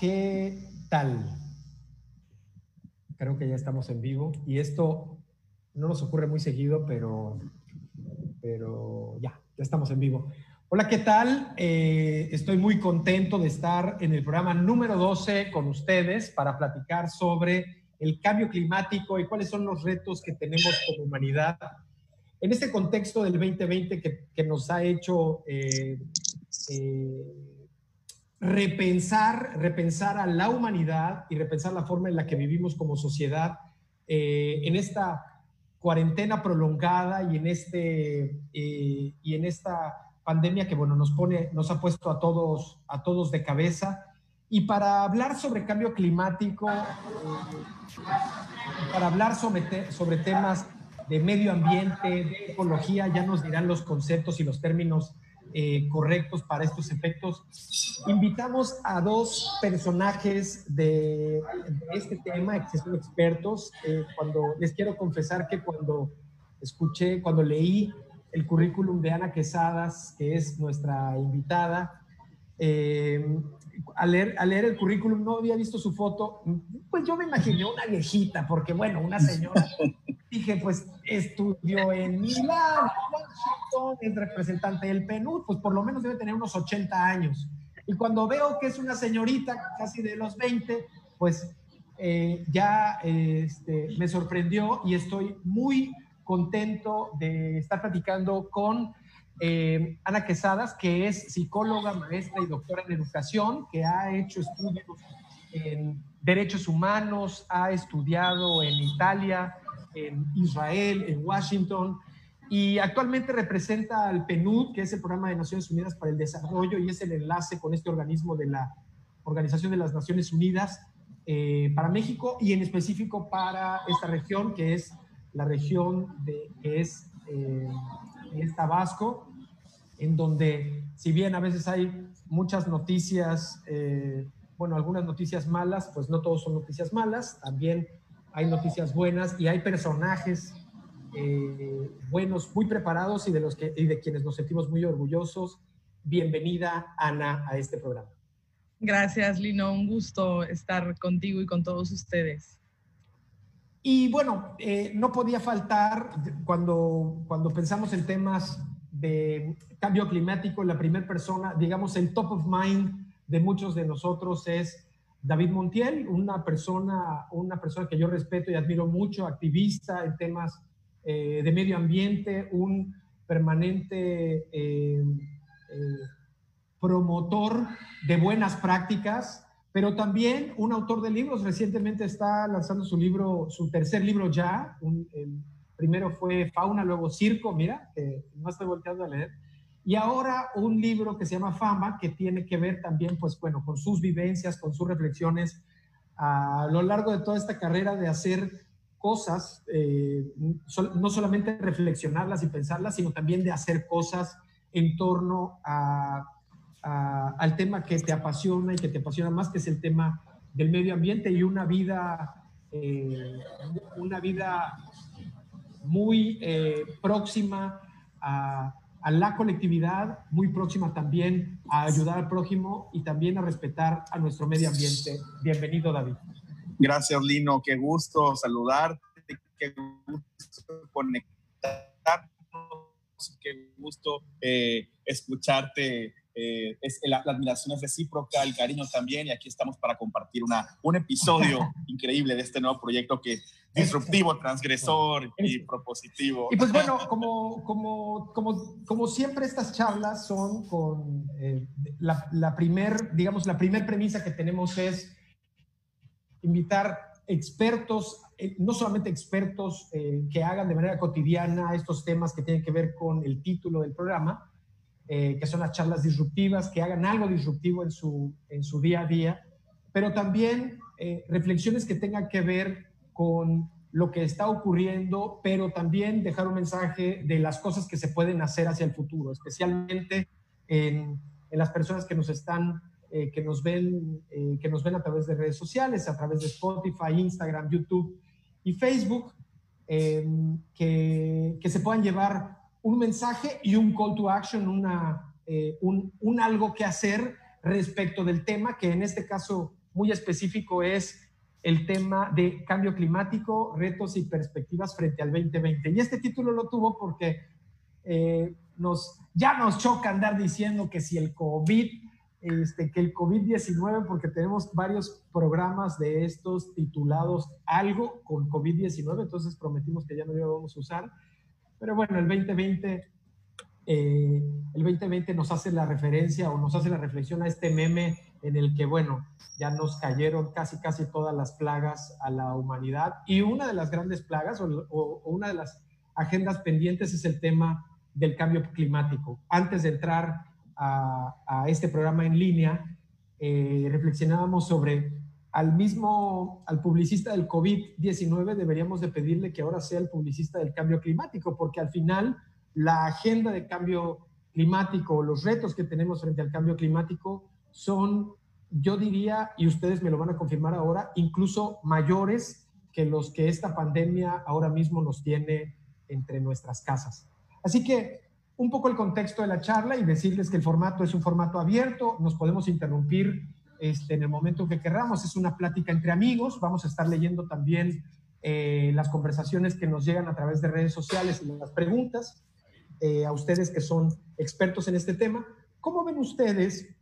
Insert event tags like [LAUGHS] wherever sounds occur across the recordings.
¿qué tal? Creo que ya estamos en vivo y esto no nos ocurre muy seguido, pero, pero ya, ya estamos en vivo. Hola, ¿qué tal? Eh, estoy muy contento de estar en el programa número 12 con ustedes para platicar sobre el cambio climático y cuáles son los retos que tenemos como humanidad. En este contexto del 2020 que, que nos ha hecho eh, eh, repensar, repensar a la humanidad y repensar la forma en la que vivimos como sociedad eh, en esta cuarentena prolongada y en, este, eh, y en esta pandemia que, bueno, nos pone, nos ha puesto a todos, a todos de cabeza. Y para hablar sobre cambio climático, eh, para hablar sobre, sobre temas de medio ambiente, de ecología, ya nos dirán los conceptos y los términos eh, correctos para estos efectos. Invitamos a dos personajes de, este tema, que son expertos. Eh, cuando les quiero confesar que cuando escuché, cuando leí el currículum de Ana Quesadas, que es nuestra invitada, eh, al, leer, al leer el currículum no había visto su foto, pues yo me imaginé una viejita, porque bueno, una señora [LAUGHS] dije, pues estudió en Milán, Washington, es representante del PNUD, pues por lo menos debe tener unos 80 años. Y cuando veo que es una señorita casi de los 20, pues eh, ya este, me sorprendió y estoy muy contento de estar platicando con eh, Ana Quesadas, que es psicóloga, maestra y doctora en educación, que ha hecho estudios en derechos humanos, ha estudiado en Italia, en Israel, en Washington, y actualmente representa al PNUD, que es el Programa de Naciones Unidas para el Desarrollo, y es el enlace con este organismo de la Organización de las Naciones Unidas eh, para México y en específico para esta región, que es la región de, que es, eh, es Tabasco, en donde, si bien a veces hay muchas noticias, eh, bueno, algunas noticias malas, pues no todos son noticias malas, también hay noticias buenas y hay personajes eh, buenos, muy preparados y de, los que, y de quienes nos sentimos muy orgullosos. Bienvenida, Ana, a este programa. Gracias, Lino. Un gusto estar contigo y con todos ustedes. Y bueno, eh, no podía faltar cuando, cuando pensamos en temas de cambio climático, la primera persona, digamos, el top of mind de muchos de nosotros es David Montiel, una persona, una persona que yo respeto y admiro mucho, activista en temas eh, de medio ambiente, un permanente eh, eh, promotor de buenas prácticas, pero también un autor de libros. Recientemente está lanzando su libro, su tercer libro ya. el primero fue Fauna, luego Circo, mira, no estoy volteando a leer y ahora un libro que se llama Fama, que tiene que ver también, pues bueno, con sus vivencias, con sus reflexiones a lo largo de toda esta carrera de hacer cosas, eh, no solamente reflexionarlas y pensarlas, sino también de hacer cosas en torno al tema que te apasiona y que te apasiona más, que es el tema del medio ambiente y una vida, eh, una vida muy eh, próxima a a la colectividad, muy próxima también a ayudar al prójimo y también a respetar a nuestro medio ambiente. Bienvenido, David. Gracias, Lino. Qué gusto saludarte, qué gusto conectarnos, qué gusto eh, escucharte eh, es, la, admiración es recíproca, el cariño también, y aquí estamos para compartir una, un episodio [LAUGHS] increíble de este nuevo proyecto que disruptivo, transgresor y propositivo. Y pues bueno, como, como, como, como siempre estas charlas son con eh, la, la primer, digamos, la primer premisa que tenemos es invitar expertos, eh, no solamente expertos que hagan de manera cotidiana estos temas que tienen que ver con el título del programa, eh, que son las charlas disruptivas, que hagan algo disruptivo en su, en su día a día, pero también eh, reflexiones que tengan que ver con lo que está ocurriendo, pero también dejar un mensaje de las cosas que se pueden hacer hacia el futuro, especialmente en, en las personas que nos están eh, que, nos ven, eh, que nos ven a través de redes sociales, a través de Spotify, Instagram, YouTube y Facebook, em, que, que, se puedan llevar un mensaje y un call to action, una, un, un algo que hacer respecto del tema, que en este caso muy específico es el tema de cambio climático, retos y perspectivas frente al 2020. Y este título lo tuvo porque eh, nos, ya nos choca andar diciendo que si el COVID, este, que el COVID-19, porque tenemos varios programas de estos titulados algo con COVID-19, entonces prometimos que ya no lo íbamos a usar. Pero bueno, el 2020, eh, el 2020 nos hace la referencia o nos hace la reflexión a este meme en el que, bueno, ya nos cayeron casi, casi todas las plagas a la humanidad. Y una de las grandes plagas o, una de las agendas pendientes es el tema del cambio climático. Antes de entrar a, este programa en línea, eh, reflexionábamos sobre al mismo, al publicista del COVID-19 deberíamos de pedirle que ahora sea el publicista del cambio climático, porque al final la agenda de cambio climático, los retos que tenemos frente al cambio climático son, yo diría, y ustedes me lo van a confirmar ahora, incluso mayores que los que esta pandemia ahora mismo nos tiene entre nuestras casas. Así que un poco el contexto de la charla y decirles que el formato es un formato abierto, nos podemos interrumpir este, en el momento que queramos, es una plática entre amigos, vamos a estar leyendo también eh, las conversaciones que nos llegan a través de redes sociales y las preguntas eh, a ustedes que son expertos en este tema. ¿Cómo ven ustedes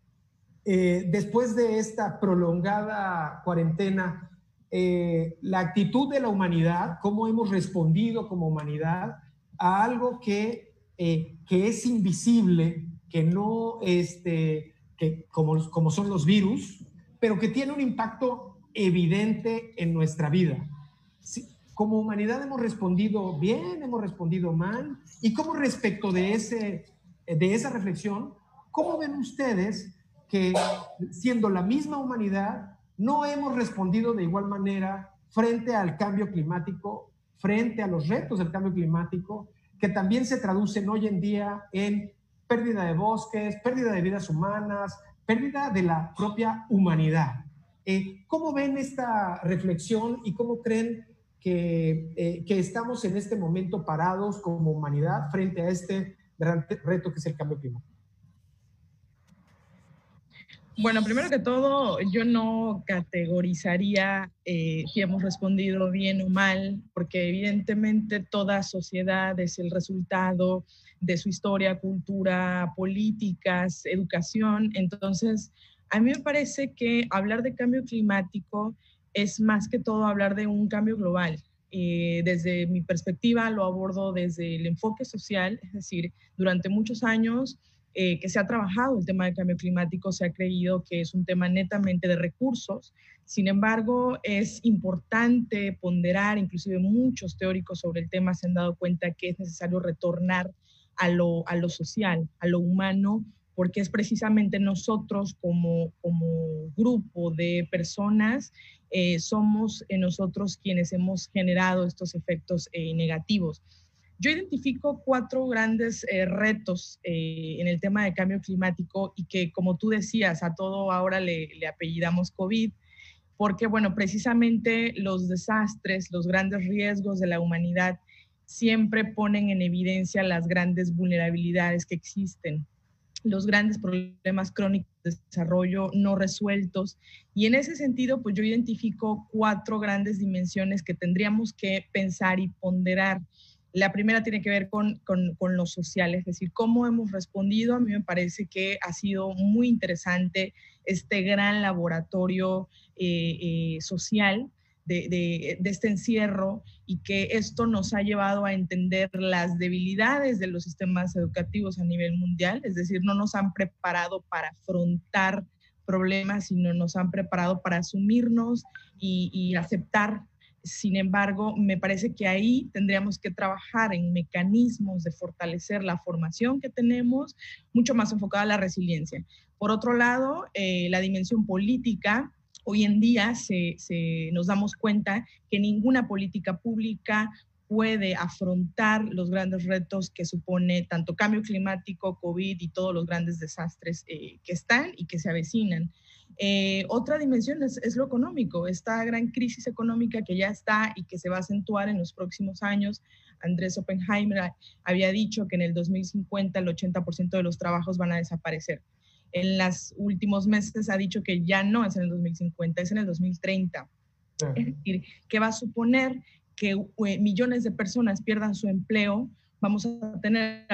eh, después de esta prolongada cuarentena, eh, la actitud de la humanidad, cómo hemos respondido como humanidad a algo que, eh, que es invisible, que no, este, que como, como son los virus, pero que tiene un impacto evidente en nuestra vida. como humanidad hemos respondido bien, hemos respondido mal, y cómo respecto de, ese, de esa reflexión, ¿cómo ven ustedes que siendo la misma humanidad, no hemos respondido de igual manera frente al cambio climático, frente a los retos del cambio climático, que también se traducen hoy en día en pérdida de bosques, pérdida de vidas humanas, pérdida de la propia humanidad. Eh, ¿Cómo ven esta reflexión y cómo creen que, eh, que estamos en este momento parados como humanidad frente a este gran reto que es el cambio climático? Bueno, primero que todo, yo no categorizaría eh, si hemos respondido bien o mal, porque evidentemente toda sociedad es el resultado de su historia, cultura, políticas, educación. Entonces, a mí me parece que hablar de cambio climático es más que todo hablar de un cambio global. Eh, desde mi perspectiva lo abordo desde el enfoque social, es decir, durante muchos años eh, que se ha trabajado el tema del cambio climático, se ha creído que es un tema netamente de recursos. Sin embargo, es importante ponderar, inclusive muchos teóricos sobre el tema se han dado cuenta que es necesario retornar a lo, a lo social, a lo humano, porque es precisamente nosotros como, como grupo de personas, eh, somos nosotros quienes hemos generado estos efectos eh, negativos. Yo identifico cuatro grandes eh, retos eh, en el tema de cambio climático y que, como tú decías, a todo ahora le, le, apellidamos COVID, porque, bueno, precisamente los desastres, los grandes riesgos de la humanidad siempre ponen en evidencia las grandes vulnerabilidades que existen, los grandes problemas crónicos de desarrollo no resueltos. Y en ese sentido, pues yo identifico cuatro grandes dimensiones que tendríamos que pensar y ponderar la primera tiene que ver con, con, lo social, es decir, cómo hemos respondido. A mí me parece que ha sido muy interesante este gran laboratorio eh, eh, social de, este encierro y que esto nos ha llevado a entender las debilidades de los sistemas educativos a nivel mundial, es decir, no nos han preparado para afrontar problemas, sino nos han preparado para asumirnos y, y aceptar sin embargo, me parece que ahí tendríamos que trabajar en mecanismos de fortalecer la formación que tenemos, mucho más enfocada a la resiliencia. Por otro lado, eh, la dimensión política, hoy en día se, nos damos cuenta que ninguna política pública puede afrontar los grandes retos que supone tanto cambio climático, COVID y todos los grandes desastres eh, que están y que se avecinan. Eh, otra dimensión es, es, lo económico, esta gran crisis económica que ya está y que se va a acentuar en los próximos años. Andrés Oppenheimer había dicho que en el 2050 el 80% de los trabajos van a desaparecer. En los últimos meses ha dicho que ya no es en el 2050, es en el 2030. Es decir, que va a suponer que eh, millones de personas pierdan su empleo, vamos a tener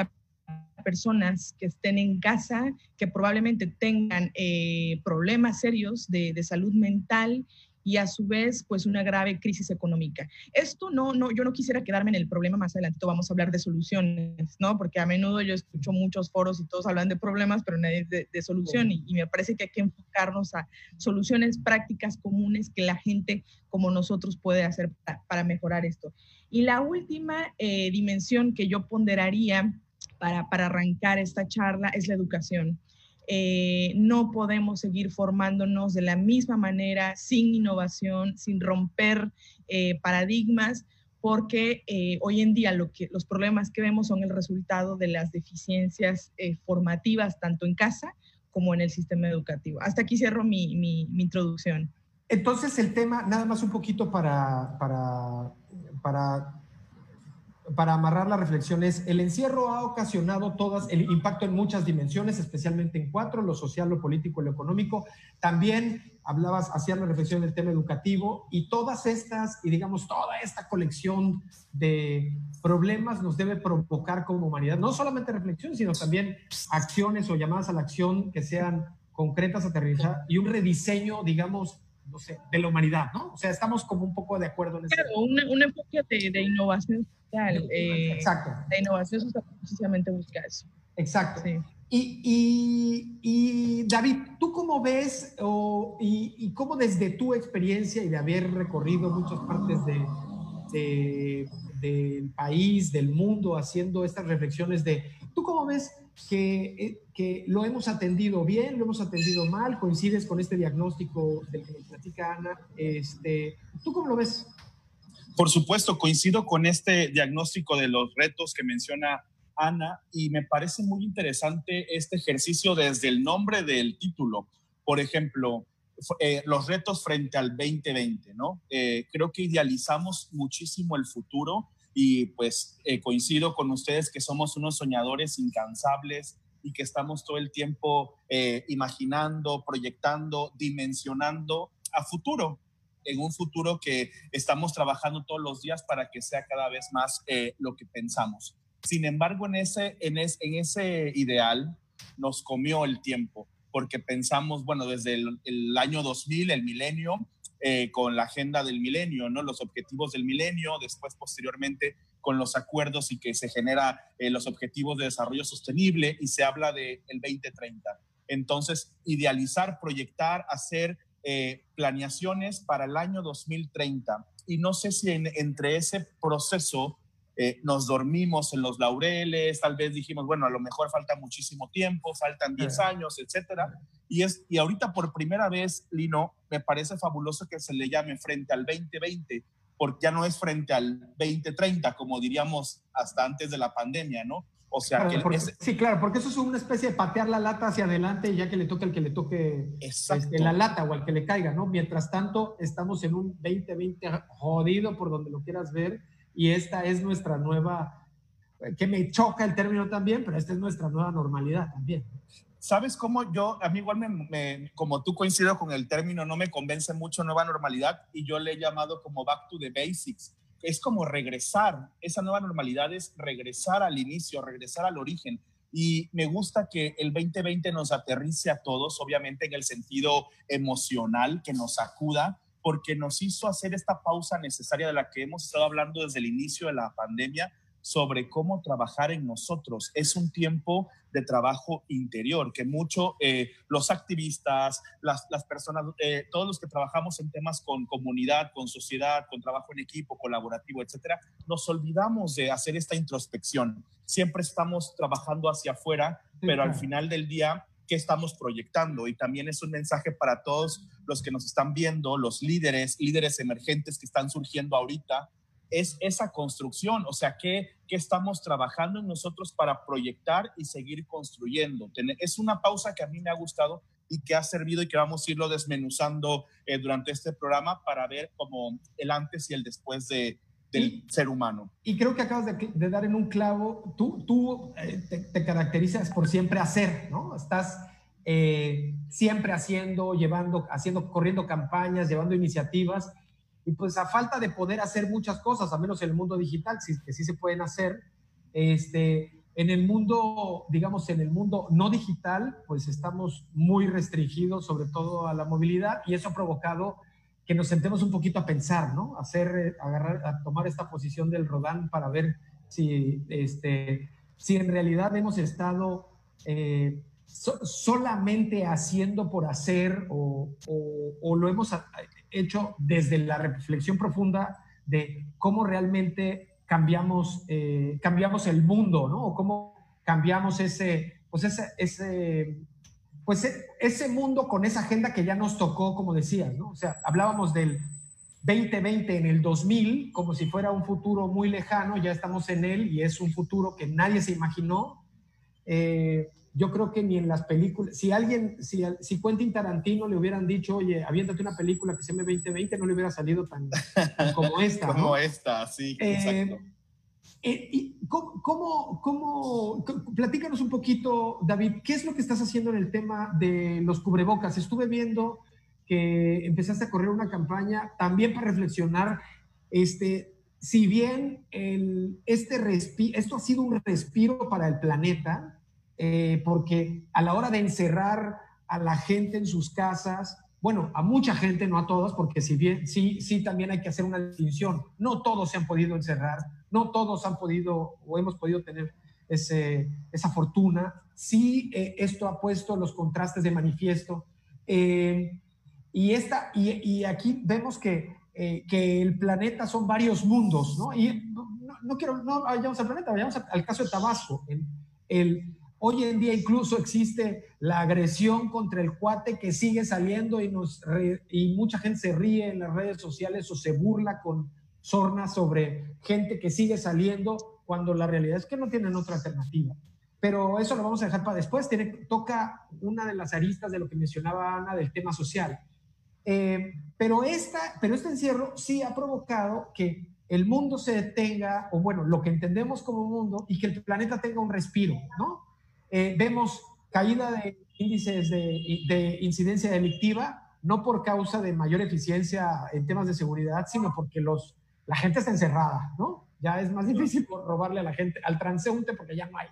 personas que estén en casa, que probablemente tengan eh, problemas serios de, de, salud mental y a su vez pues una grave crisis económica. Esto no, no, yo no quisiera quedarme en el problema, más adelante vamos a hablar de soluciones, ¿no? Porque a menudo yo escucho muchos foros y todos hablan de problemas, pero nadie de, de solución y, y, me parece que hay que enfocarnos a soluciones prácticas comunes que la gente como nosotros puede hacer para, para mejorar esto. Y la última eh, dimensión que yo ponderaría para, para arrancar esta charla es la educación. Eh, no podemos seguir formándonos de la misma manera, sin innovación, sin romper eh, paradigmas, porque eh, hoy en día los problemas que vemos son el resultado de las deficiencias formativas, tanto en casa como en el sistema educativo. Hasta aquí cierro mi, mi, mi introducción. Entonces el tema, nada más un poquito para, para, para para amarrar la reflexión es, el encierro ha ocasionado todas, el impacto en muchas dimensiones, especialmente en cuatro, lo social, lo político lo económico. También hablabas, hacías la reflexión del tema educativo y todas estas, y digamos, toda esta colección de problemas nos debe provocar como humanidad, no solamente reflexión, sino también acciones o llamadas a la acción que sean concretas, aterrizadas y un rediseño, digamos, no sé, de la humanidad, ¿no? O sea, estamos como un poco de acuerdo en eso. Claro, un, un enfoque de, de innovación social. Eh, Exacto. La innovación social precisamente busca eso. Exacto. Sí. Y, y, y, David, ¿tú cómo ves o, y, y, cómo desde tu experiencia y de haber recorrido muchas partes de, de, del país, del mundo, haciendo estas reflexiones de, ¿tú cómo ves que, que, lo hemos atendido bien, lo hemos atendido mal? ¿Coincides con este diagnóstico del que nos platica Ana? Este, ¿Tú cómo lo ves? Por supuesto, coincido con este diagnóstico de los retos que menciona Ana y me parece muy interesante este ejercicio desde el nombre del título. Por ejemplo, eh, los retos frente al 2020, ¿no? Eh, creo que idealizamos muchísimo el futuro y pues eh, coincido con ustedes que somos unos soñadores incansables y que estamos todo el tiempo eh, imaginando, proyectando, dimensionando a futuro, en un futuro que estamos trabajando todos los días para que sea cada vez más eh, lo que pensamos. Sin embargo, en ese, en, es, en ese ideal nos comió el tiempo, porque pensamos, bueno, desde el, el año 2000, el milenio, eh, con la agenda del milenio, ¿no? Los objetivos del milenio, después posteriormente con los acuerdos y que se genera eh, los objetivos de desarrollo sostenible y se habla del de 2030. Entonces, idealizar, proyectar, hacer eh, planeaciones para el año 2030. Y no sé si en, entre ese proceso eh, nos dormimos en los laureles, tal vez dijimos, bueno, a lo mejor falta muchísimo tiempo, faltan 10 años, etcétera. Y, es, y ahorita por primera vez, Lino, me parece fabuloso que se le llame frente al 2020, porque ya no es frente al 2030, como diríamos hasta antes de la pandemia, ¿no? O sea, claro, que porque, sí, claro, porque eso es una especie de patear la lata hacia adelante y ya que le toque al que le toque este, la lata o al que le caiga, ¿no? Mientras tanto, estamos en un 2020 jodido por donde lo quieras ver y esta es nuestra nueva, que me choca el término también, pero esta es nuestra nueva normalidad también. ¿Sabes cómo yo, a mí igual me, me, como tú coincido con el término, no me convence mucho nueva normalidad y yo le he llamado como back to the basics. Es como regresar, esa nueva normalidad es regresar al inicio, regresar al origen. Y me gusta que el 2020 nos aterrice a todos, obviamente en el sentido emocional, que nos acuda, porque nos hizo hacer esta pausa necesaria de la que hemos estado hablando desde el inicio de la pandemia sobre cómo trabajar en nosotros. Es un tiempo de trabajo interior, que mucho eh, los activistas, las, las personas, eh, todos los que trabajamos en temas con comunidad, con sociedad, con trabajo en equipo, colaborativo, etcétera, nos olvidamos de hacer esta introspección. Siempre estamos trabajando hacia afuera, pero al final del día qué estamos proyectando. Y también es un mensaje para todos los que nos están viendo, los líderes, líderes emergentes que están surgiendo ahorita, es esa construcción, o sea, ¿qué, qué estamos trabajando en nosotros para proyectar y seguir construyendo? Es una pausa que a mí me ha gustado y que ha servido y que vamos a irlo desmenuzando eh, durante este programa para ver como el antes y el después de, del ser humano. Y creo que acabas de, dar en un clavo, tú, tú eh, te, caracterizas por siempre hacer, ¿no? Estás eh, siempre haciendo, llevando, haciendo, corriendo campañas, llevando iniciativas, y pues a falta de poder hacer muchas cosas, al menos en el mundo digital, sí, que sí se pueden hacer, este, en el mundo, digamos, en el mundo no digital, pues estamos muy restringidos, sobre todo a la movilidad, y eso ha provocado que nos sentemos un poquito a pensar, ¿no? Hacer, eh, agarrar, tomar esta posición del Rodán para ver si, este, si en realidad hemos estado eh, solamente haciendo por hacer o, o, lo hemos hecho desde la reflexión profunda de cómo realmente cambiamos, eh, cambiamos el mundo, ¿no? O cómo cambiamos ese, pues ese, ese pues e, ese mundo con esa agenda que ya nos tocó, como decías, ¿no? O sea, hablábamos del 2020 en el 2000 como si fuera un futuro muy lejano, ya estamos en él y es un futuro que nadie se imaginó. Eh, yo creo que ni en las películas, si alguien, si, si Quentin Tarantino le hubieran dicho, oye, aviéntate una película que se llame 2020, no le hubiera salido tan, como [LAUGHS] esta. como esta, sí, eh, exacto. Eh, y ¿cómo, cómo, platícanos un poquito, David, ¿qué es lo que estás haciendo en el tema de los cubrebocas? Estuve viendo que empezaste a correr una campaña también para reflexionar, este, si bien este esto ha sido un respiro para el planeta, eh, porque a la hora de encerrar a la gente en sus casas, bueno, a mucha gente, no a todos, porque si bien sí, sí también hay que hacer una distinción, no todos se han podido encerrar, no todos han podido o hemos podido tener ese, esa fortuna. Sí, eh, esto ha puesto los contrastes de manifiesto. Eh, y, esta, y, aquí vemos que, eh, que el planeta son varios mundos, ¿no? Y no, quiero, no vayamos al planeta, vayamos al caso de Tabasco. El, el, hoy en día incluso existe la agresión contra el cuate que sigue saliendo y, mucha gente se ríe en las redes sociales o se burla con sorna sobre gente que sigue saliendo cuando la realidad es que no tienen otra alternativa. Pero eso lo vamos a dejar para después. Tiene, toca una de las aristas de lo que mencionaba Ana del tema social. Eh, pero, pero este encierro sí ha provocado que el mundo se detenga, o bueno, lo que entendemos como mundo, y que el planeta tenga un respiro, ¿no? Eh, vemos caída de índices de, de incidencia delictiva, no por causa de mayor eficiencia en temas de seguridad, sino porque los la gente está encerrada, ¿no? Ya es más difícil robarle a la gente, al transeúnte, porque ya no hay.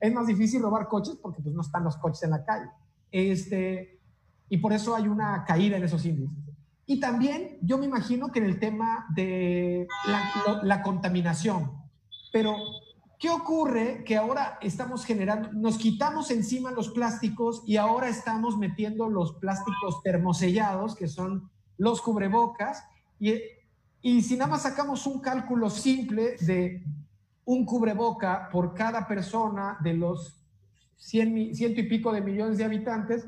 Es más difícil robar coches porque pues no están los coches en la calle. Este, y por eso hay una caída en esos índices. Y también yo me imagino que en el tema de la, la contaminación, pero ¿qué ocurre? Que ahora estamos generando, nos quitamos encima los plásticos y ahora estamos metiendo los plásticos termosellados, que son los cubrebocas, y y si nada más sacamos un cálculo simple de un cubreboca por cada persona de los cien, ciento y pico de millones de habitantes,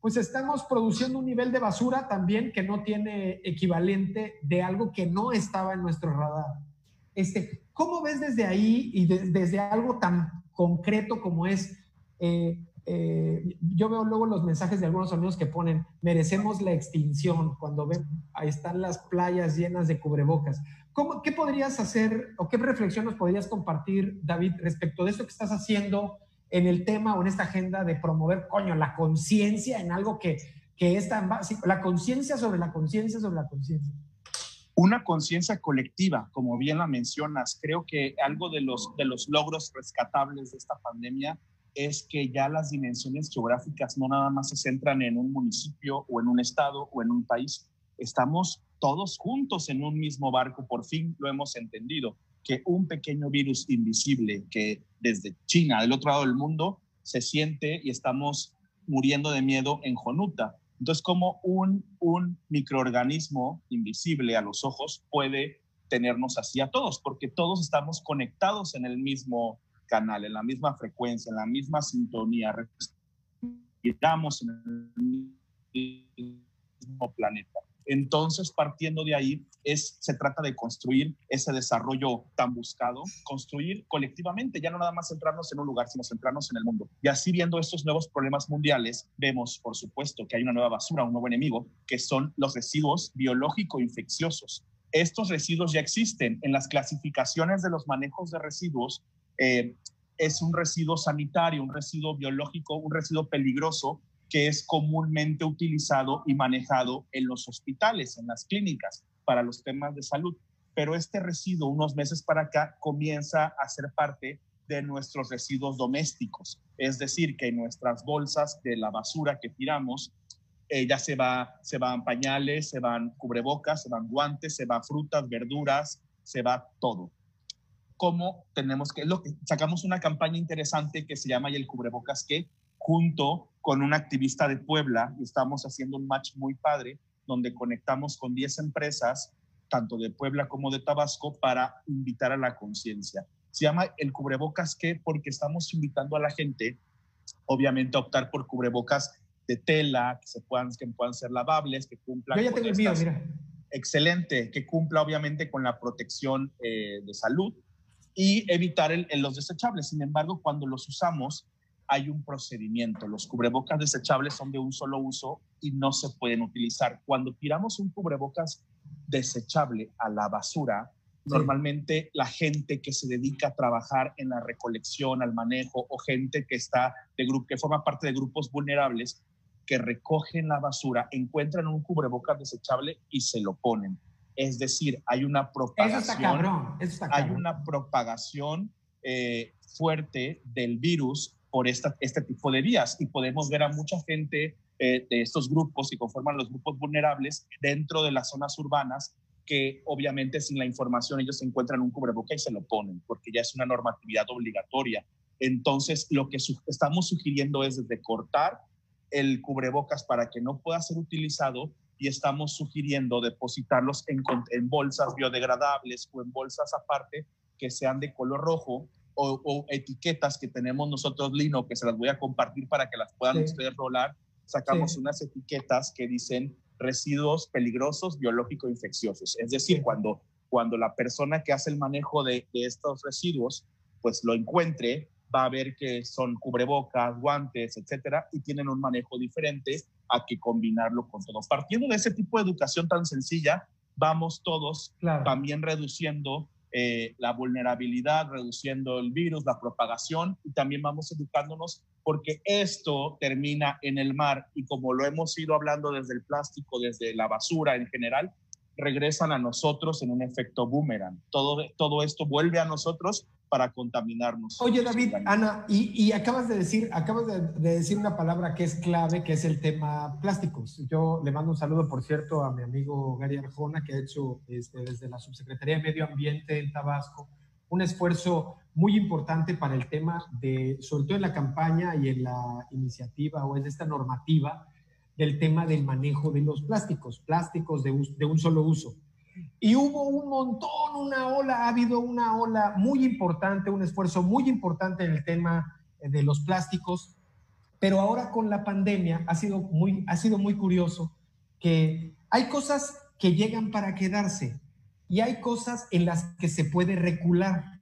pues estamos produciendo un nivel de basura también que no tiene equivalente de algo que no estaba en nuestro radar. Este, ¿Cómo ves desde ahí y desde algo tan concreto como es eh, eh, yo veo luego los mensajes de algunos amigos que ponen, merecemos la extinción, cuando ven, ahí están las playas llenas de cubrebocas. ¿Cómo, ¿Qué podrías hacer o qué reflexión nos podrías compartir, David, respecto de esto que estás haciendo en el tema o en esta agenda de promover, coño, la conciencia en algo que, que es tan básico, la conciencia sobre la conciencia sobre la conciencia? Una conciencia colectiva, como bien la mencionas. Creo que algo de los, de los logros rescatables de esta pandemia es que ya las dimensiones geográficas no nada más se centran en un municipio o en un estado o en un país. Estamos todos juntos en un mismo barco, por fin lo hemos entendido, que un pequeño virus invisible que desde China, del otro lado del mundo, se siente y estamos muriendo de miedo en Jonuta. Entonces, como un, un microorganismo invisible a los ojos puede tenernos así a todos, porque todos estamos conectados en el mismo canal, en la misma frecuencia, en la misma sintonía, respiramos en el mismo planeta. Entonces, partiendo de ahí, se trata de construir ese desarrollo tan buscado, construir colectivamente, ya no nada más centrarnos en un lugar, sino centrarnos en el mundo. Y así viendo estos nuevos problemas mundiales, vemos, por supuesto, que hay una nueva basura, un nuevo enemigo, que son los residuos biológico-infecciosos. Estos residuos ya existen en las clasificaciones de los manejos de residuos. Eh, es un residuo sanitario, un residuo biológico, un residuo peligroso que es comúnmente utilizado y manejado en los hospitales, en las clínicas, para los temas de salud. Pero este residuo, unos meses para acá, comienza a ser parte de nuestros residuos domésticos. Es decir, que en nuestras bolsas de la basura que tiramos, eh, ya se, va, se van pañales, se van cubrebocas, se van guantes, se van frutas, verduras, se va todo. ¿Cómo tenemos que, lo que sacamos una campaña interesante que se llama ¿Y el cubrebocas qué? junto con un activista de Puebla y estamos haciendo un match muy padre donde conectamos con 10 empresas, tanto de Puebla como de Tabasco, para invitar a la conciencia. Se llama el cubrebocas qué porque estamos invitando a la gente, obviamente, a optar por cubrebocas de tela, que, se puedan, que puedan ser lavables, que cumplan... Yo ya tengo el mío, mira. Excelente, que cumpla obviamente con la protección eh, de salud y evitar el, los desechables. Sin embargo, cuando los usamos, hay un procedimiento. Los cubrebocas desechables son de un solo uso y no se pueden utilizar. Cuando tiramos un cubrebocas desechable a la basura, normalmente la gente que se dedica a trabajar en la recolección, al manejo o gente que está de grupo que forma parte de grupos vulnerables que recogen la basura, encuentran un cubrebocas desechable y se lo ponen. Es decir, hay una propagación, hay una propagación eh, fuerte del virus por este tipo de vías y podemos ver a mucha gente eh, de estos grupos que conforman los grupos vulnerables dentro de las zonas urbanas que obviamente sin la información ellos encuentran un cubreboca y se lo ponen porque ya es una normatividad obligatoria. Entonces, lo que estamos sugiriendo es desde cortar el cubrebocas para que no pueda ser utilizado y estamos sugiriendo depositarlos en bolsas biodegradables o en bolsas aparte que sean de color rojo o, etiquetas que tenemos nosotros, Lino, que se las voy a compartir para que las puedan ustedes rolar. Sacamos unas etiquetas que dicen residuos peligrosos biológico-infecciosos. Es decir, cuando, cuando la persona que hace el manejo de, de estos residuos, pues lo encuentre, va a ver que son cubrebocas, guantes, etcétera, y tienen un manejo diferente a que combinarlo con todo. Partiendo de ese tipo de educación tan sencilla, vamos todos también reduciendo eh, la vulnerabilidad, reduciendo el virus, la propagación y también vamos educándonos porque esto termina en el mar y como lo hemos ido hablando desde el plástico, desde la basura en general, regresan a nosotros en un efecto boomerang. Todo, todo esto vuelve a nosotros para contaminarnos. Oye, David, Ana, y, acabas de decir, acabas de, decir una palabra que es clave, que es el tema plásticos. Yo le mando un saludo, por cierto, a mi amigo Gary Arjona, que ha hecho este, desde la Subsecretaría de Medio Ambiente en Tabasco un esfuerzo muy importante para el tema de, sobre todo en la campaña y en la iniciativa o en esta normativa del tema del manejo de los plásticos, plásticos de, de un solo uso. Y hubo un montón, una ola, ha habido una ola muy importante, un esfuerzo muy importante en el tema eh, de los plásticos, pero ahora con la pandemia ha sido muy, ha sido muy curioso que hay cosas que llegan para quedarse y hay cosas en las que se puede recular.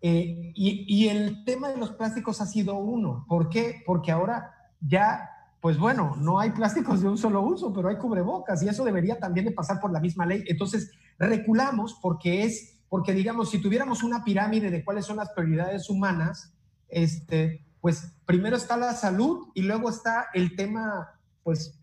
Eh, y, y el tema de los plásticos ha sido uno. ¿Por qué? Porque ahora ya pues bueno, no hay plásticos de un solo uso, pero hay cubrebocas y eso debería también de pasar por la misma ley. Entonces, reculamos porque es, porque digamos, si tuviéramos una pirámide de cuáles son las prioridades humanas, este, pues primero está la salud y luego está el tema, pues,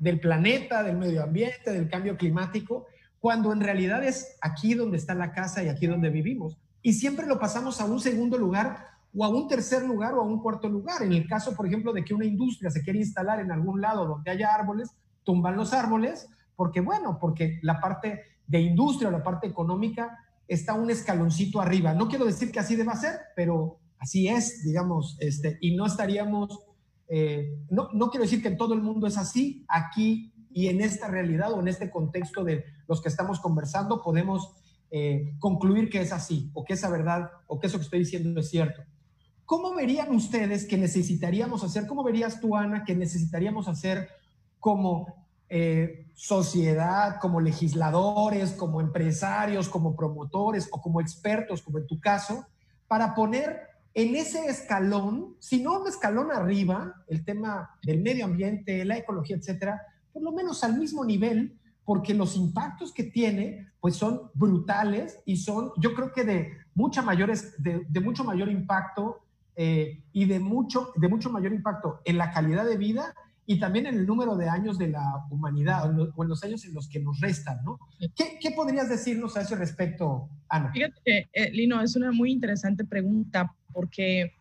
del planeta, del medio ambiente, del cambio climático, cuando en realidad es aquí donde está la casa y aquí donde vivimos. Y siempre lo pasamos a un segundo lugar o a un tercer lugar o a un cuarto lugar. En el caso, por ejemplo, de que una industria se quiere instalar en algún lado donde haya árboles, tumban los árboles, porque bueno, porque la parte de industria o la parte económica está un escaloncito arriba. No quiero decir que así deba ser, pero así es, digamos, este, y no estaríamos, eh, no, no quiero decir que en todo el mundo es así, aquí y en esta realidad o en este contexto de los que estamos conversando podemos eh, concluir que es así, o que esa verdad, o que eso que estoy diciendo es cierto. ¿Cómo verían ustedes que necesitaríamos hacer? ¿Cómo verías tú, Ana, que necesitaríamos hacer como eh, sociedad, como legisladores, como empresarios, como promotores o como expertos, como en tu caso, para poner en ese escalón, si no un escalón arriba, el tema del medio ambiente, la ecología, etcétera, por lo menos al mismo nivel, porque los impactos que tiene, pues son brutales y son, yo creo que de, mucha mayores, de, mucho mayor impacto eh, y de mucho, de mucho mayor impacto en la calidad de vida y también en el número de años de la humanidad o en los años en los que nos restan, ¿no? ¿Qué, qué podrías decirnos a ese respecto, Ana? Fíjate que, eh, Lino, es una muy interesante pregunta porque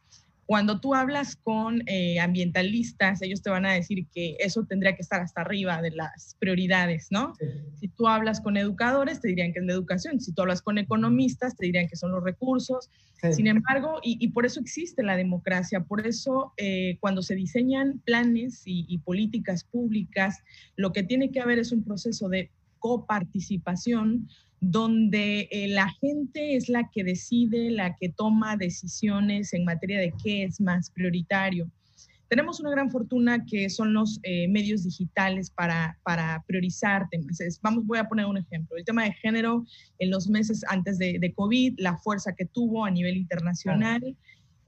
cuando tú hablas con eh, ambientalistas, ellos te van a decir que eso tendría que estar hasta arriba de las prioridades, ¿no? Si tú hablas con educadores, te dirían que es la educación. Si tú hablas con economistas, te dirían que son los recursos. Sin embargo, y, por eso existe la democracia, por eso eh, cuando se diseñan planes y, y políticas públicas, lo que tiene que haber es un proceso de coparticipación donde eh, la gente es la que decide, la que toma decisiones en materia de qué es más prioritario. Tenemos una gran fortuna que son los eh, medios digitales para, para priorizar temas. vamos, voy a poner un ejemplo. El tema de género en los meses antes de, de COVID, la fuerza que tuvo a nivel internacional.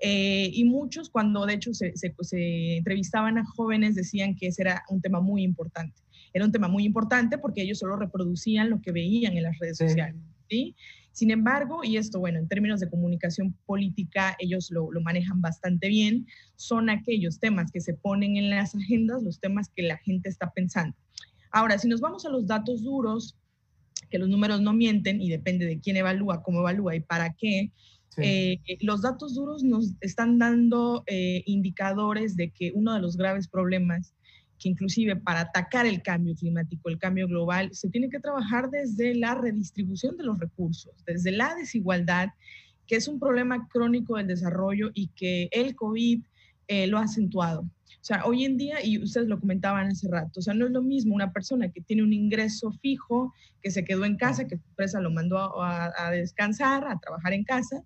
Eh, y muchos, cuando de hecho se, se, se entrevistaban a jóvenes, decían que ese era un tema muy importante era un tema muy importante porque ellos solo reproducían lo que veían en las redes sociales. ¿sí? Sin embargo, y esto, bueno, en términos de comunicación política, ellos lo, lo, manejan bastante bien, son aquellos temas que se ponen en las agendas, los temas que la gente está pensando. Ahora, si nos vamos a los datos duros, que los números no mienten y depende de quién evalúa, cómo evalúa y para qué, eh, los datos duros nos están dando eh, indicadores de que uno de los graves problemas que inclusive para atacar el cambio climático, el cambio global, se tiene que trabajar desde la redistribución de los recursos, desde la desigualdad, que es un problema crónico del desarrollo y que el COVID eh, lo ha acentuado. O sea, hoy en día, y ustedes lo comentaban hace rato, o sea, no es lo mismo una persona que tiene un ingreso fijo, que se quedó en casa, que su empresa lo mandó a, a descansar, a trabajar en casa,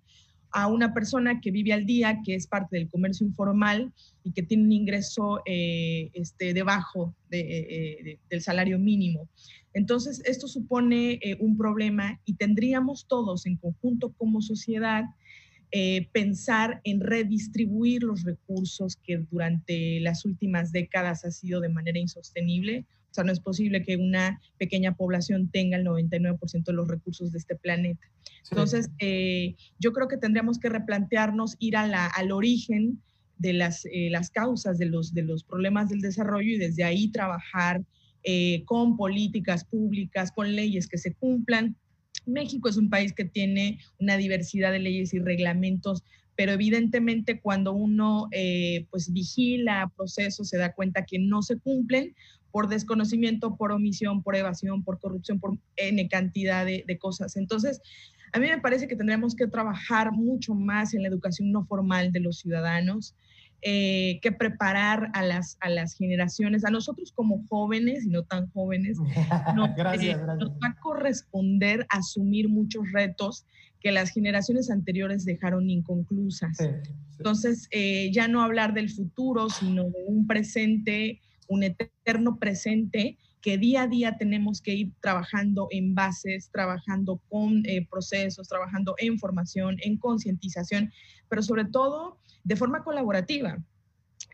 a una persona que vive al día, que es parte del comercio informal y que tiene un ingreso eh, este, debajo eh, del salario mínimo. Entonces, esto supone eh, un problema y tendríamos todos en conjunto como sociedad pensar en redistribuir los recursos que durante las últimas décadas ha sido de manera insostenible. O sea, no es posible que una pequeña población tenga el 99% de los recursos de este planeta. Entonces, eh, yo creo que tendríamos que replantearnos ir a la, al origen de las, eh, las causas de los, de los problemas del desarrollo y desde ahí trabajar eh, con políticas públicas, con leyes que se cumplan. México es un país que tiene una diversidad de leyes y reglamentos, pero evidentemente cuando uno pues vigila procesos se da cuenta que no se cumplen por desconocimiento, por omisión, por evasión, por corrupción, por N cantidad de, de cosas. Entonces, a mí me parece que tendríamos que trabajar mucho más en la educación no formal de los ciudadanos, eh, que preparar a las, a las generaciones, a nosotros como jóvenes y no tan jóvenes, [LAUGHS] gracias, eh, nos va a corresponder asumir muchos retos que las generaciones anteriores dejaron inconclusas. Entonces, eh, ya no hablar del futuro, sino de un presente, un eterno presente que día a día tenemos que ir trabajando en bases, trabajando con eh, procesos, trabajando en formación, en concientización, pero sobre todo de forma colaborativa.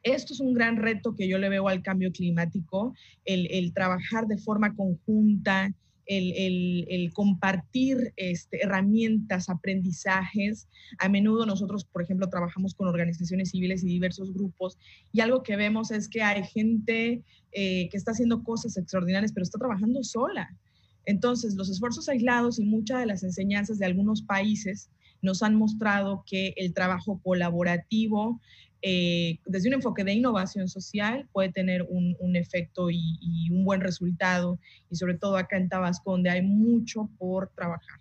Esto es un gran reto que yo le veo al cambio climático, el, el trabajar de forma conjunta, el, compartir este, herramientas, aprendizajes. A menudo nosotros, por ejemplo, trabajamos con organizaciones civiles y diversos grupos y algo que vemos es que hay gente eh, que está haciendo cosas extraordinarias, pero está trabajando sola. Entonces, los esfuerzos aislados y muchas de las enseñanzas de algunos países nos han mostrado que el trabajo colaborativo, eh, desde un enfoque de innovación social puede tener un, efecto y, un buen resultado. Y sobre todo acá en Tabasco, donde hay mucho por trabajar.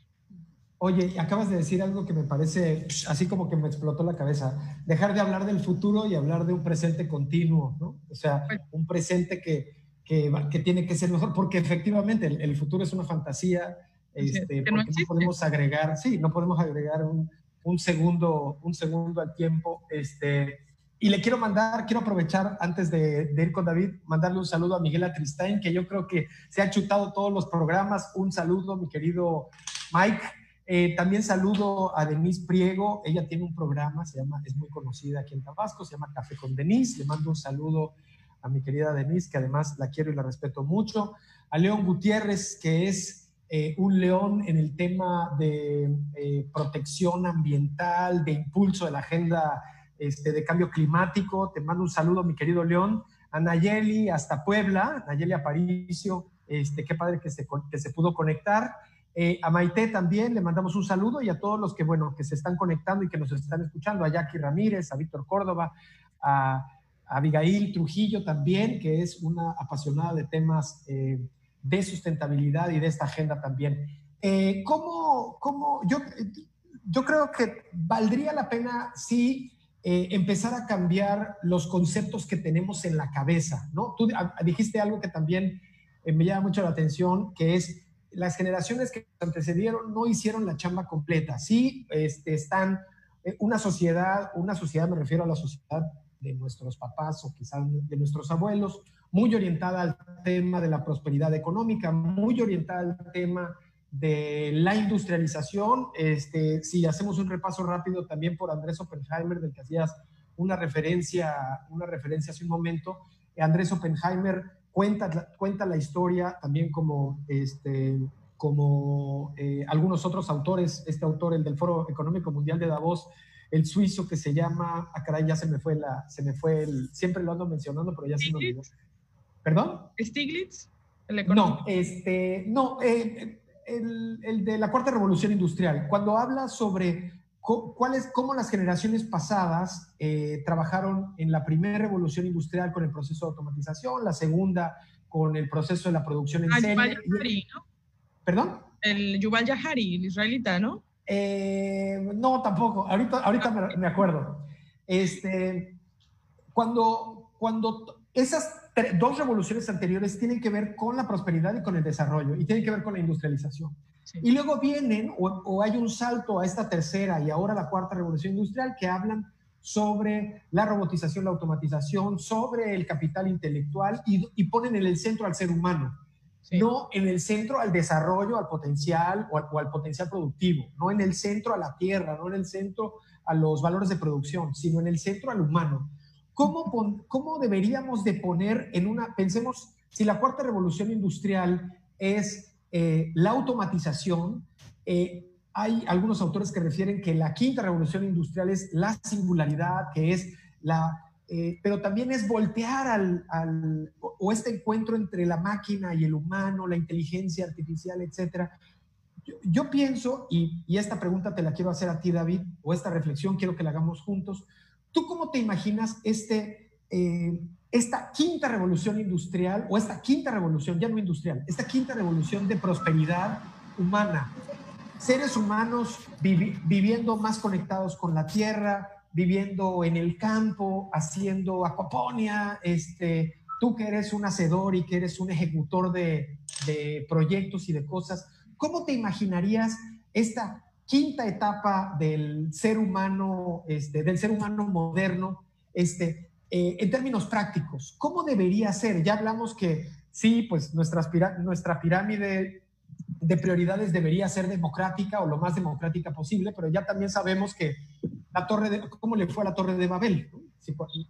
Oye, acabas de decir algo que me parece así como que me explotó la cabeza. Dejar de hablar del futuro y hablar de un presente continuo, ¿no? O sea, un presente que, que, que tiene que ser mejor, porque efectivamente el, futuro es una fantasía, este, no, podemos agregar, sí, no podemos agregar un, un, segundo, un segundo al tiempo. Este, y le quiero mandar, quiero aprovechar antes de, ir con David, mandarle un saludo a Miguel Atristain, que yo creo que se ha chutado todos los programas. Un saludo, mi querido Mike. Eh, también saludo a Denise Priego. Ella tiene un programa, se llama, es muy conocida aquí en Tabasco, se llama Café con Denise. Le mando un saludo a mi querida Denise, que además la quiero y la respeto mucho. A León Gutiérrez, que es eh, un león en el tema de eh, protección ambiental, de impulso de la agenda este, de cambio climático. Te mando un saludo, mi querido León. A Nayeli hasta Puebla, Nayeli Aparicio, este, qué padre que se, que se pudo conectar. Eh, a Maite también le mandamos un saludo y a todos los que, bueno, que se están conectando y que nos están escuchando, a Jackie Ramírez, a Víctor Córdoba, a, Abigail Trujillo también, que es una apasionada de temas eh, de sustentabilidad y de esta agenda también. Eh, ¿cómo, cómo, yo, yo creo que valdría la pena si eh, empezar a cambiar los conceptos que tenemos en la cabeza, ¿no? Tú dijiste algo que también eh, me llama mucho la atención, que es las generaciones que antecedieron no hicieron la chamba completa. Sí, este, están eh, una sociedad, una sociedad, me refiero a la sociedad de nuestros papás o quizás de nuestros abuelos, muy orientada al tema de la prosperidad económica, muy orientada al tema de la industrialización. Este, si hacemos un repaso rápido también por Andrés Oppenheimer, del que hacías una referencia, una referencia hace un momento, Andrés Oppenheimer cuenta, cuenta la historia también como, este, como eh, algunos otros autores, este autor, el del Foro Económico Mundial de Davos, el suizo que se llama, ah caray, ya se me fue la, se me fue el, siempre lo ando mencionando, pero ya se me olvidó. ¿Perdón? ¿Stiglitz? no, este, no, eh, el, de la cuarta revolución industrial, cuando habla sobre cuáles, cómo las generaciones pasadas eh, trabajaron en la primera revolución industrial con el proceso de automatización, la segunda con el proceso de la producción en ah, serie. ¿no? ¿Perdón? El Yuval Yahari, el israelita, ¿no? Eh, no, tampoco. Ahorita, ahorita me, me, acuerdo. Este, cuando, cuando esas dos revoluciones anteriores tienen que ver con la prosperidad y con el desarrollo y tienen que ver con la industrialización. Y luego vienen o, hay un salto a esta tercera y ahora la cuarta revolución industrial que hablan sobre la robotización, la automatización, sobre el capital intelectual y, ponen en el centro al ser humano, no en el centro al desarrollo, al potencial o al, o al potencial productivo, no en el centro a la tierra, no en el centro a los valores de producción, sino en el centro al humano. ¿Cómo, ¿Cómo deberíamos de poner en una, pensemos, si la cuarta revolución industrial es eh, la automatización, eh, hay algunos autores que refieren que la quinta revolución industrial es la singularidad, que es la, eh, pero también es voltear al, al, o este encuentro entre la máquina y el humano, la inteligencia artificial, etcétera. Yo, yo pienso, y, y, esta pregunta te la quiero hacer a ti, David, o esta reflexión quiero que la hagamos juntos. ¿Tú cómo te imaginas este, eh, esta quinta revolución industrial o esta quinta revolución, ya no industrial, esta quinta revolución de prosperidad humana? Seres humanos viviendo más conectados con la tierra, viviendo en el campo, haciendo aquaponia, este, tú que eres un hacedor y que eres un ejecutor de proyectos y de cosas, ¿cómo te imaginarías esta quinta etapa del ser humano, este, del ser humano moderno, este, eh, en términos prácticos, ¿cómo debería ser? Ya hablamos que sí, pues nuestra, nuestra pirámide de prioridades debería ser democrática o lo más democrática posible, pero ya también sabemos que la torre de, ¿cómo le fue a la torre de Babel?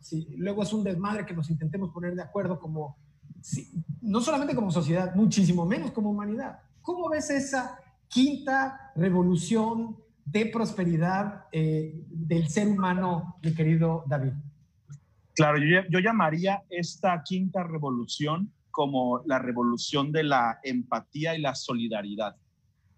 Si, luego es un desmadre que nos intentemos poner de acuerdo como, no solamente como sociedad, muchísimo menos como humanidad. ¿Cómo ves esa quinta revolución de prosperidad eh, del ser humano, mi querido David? Claro, yo, llamaría esta quinta revolución como la revolución de la empatía y la solidaridad.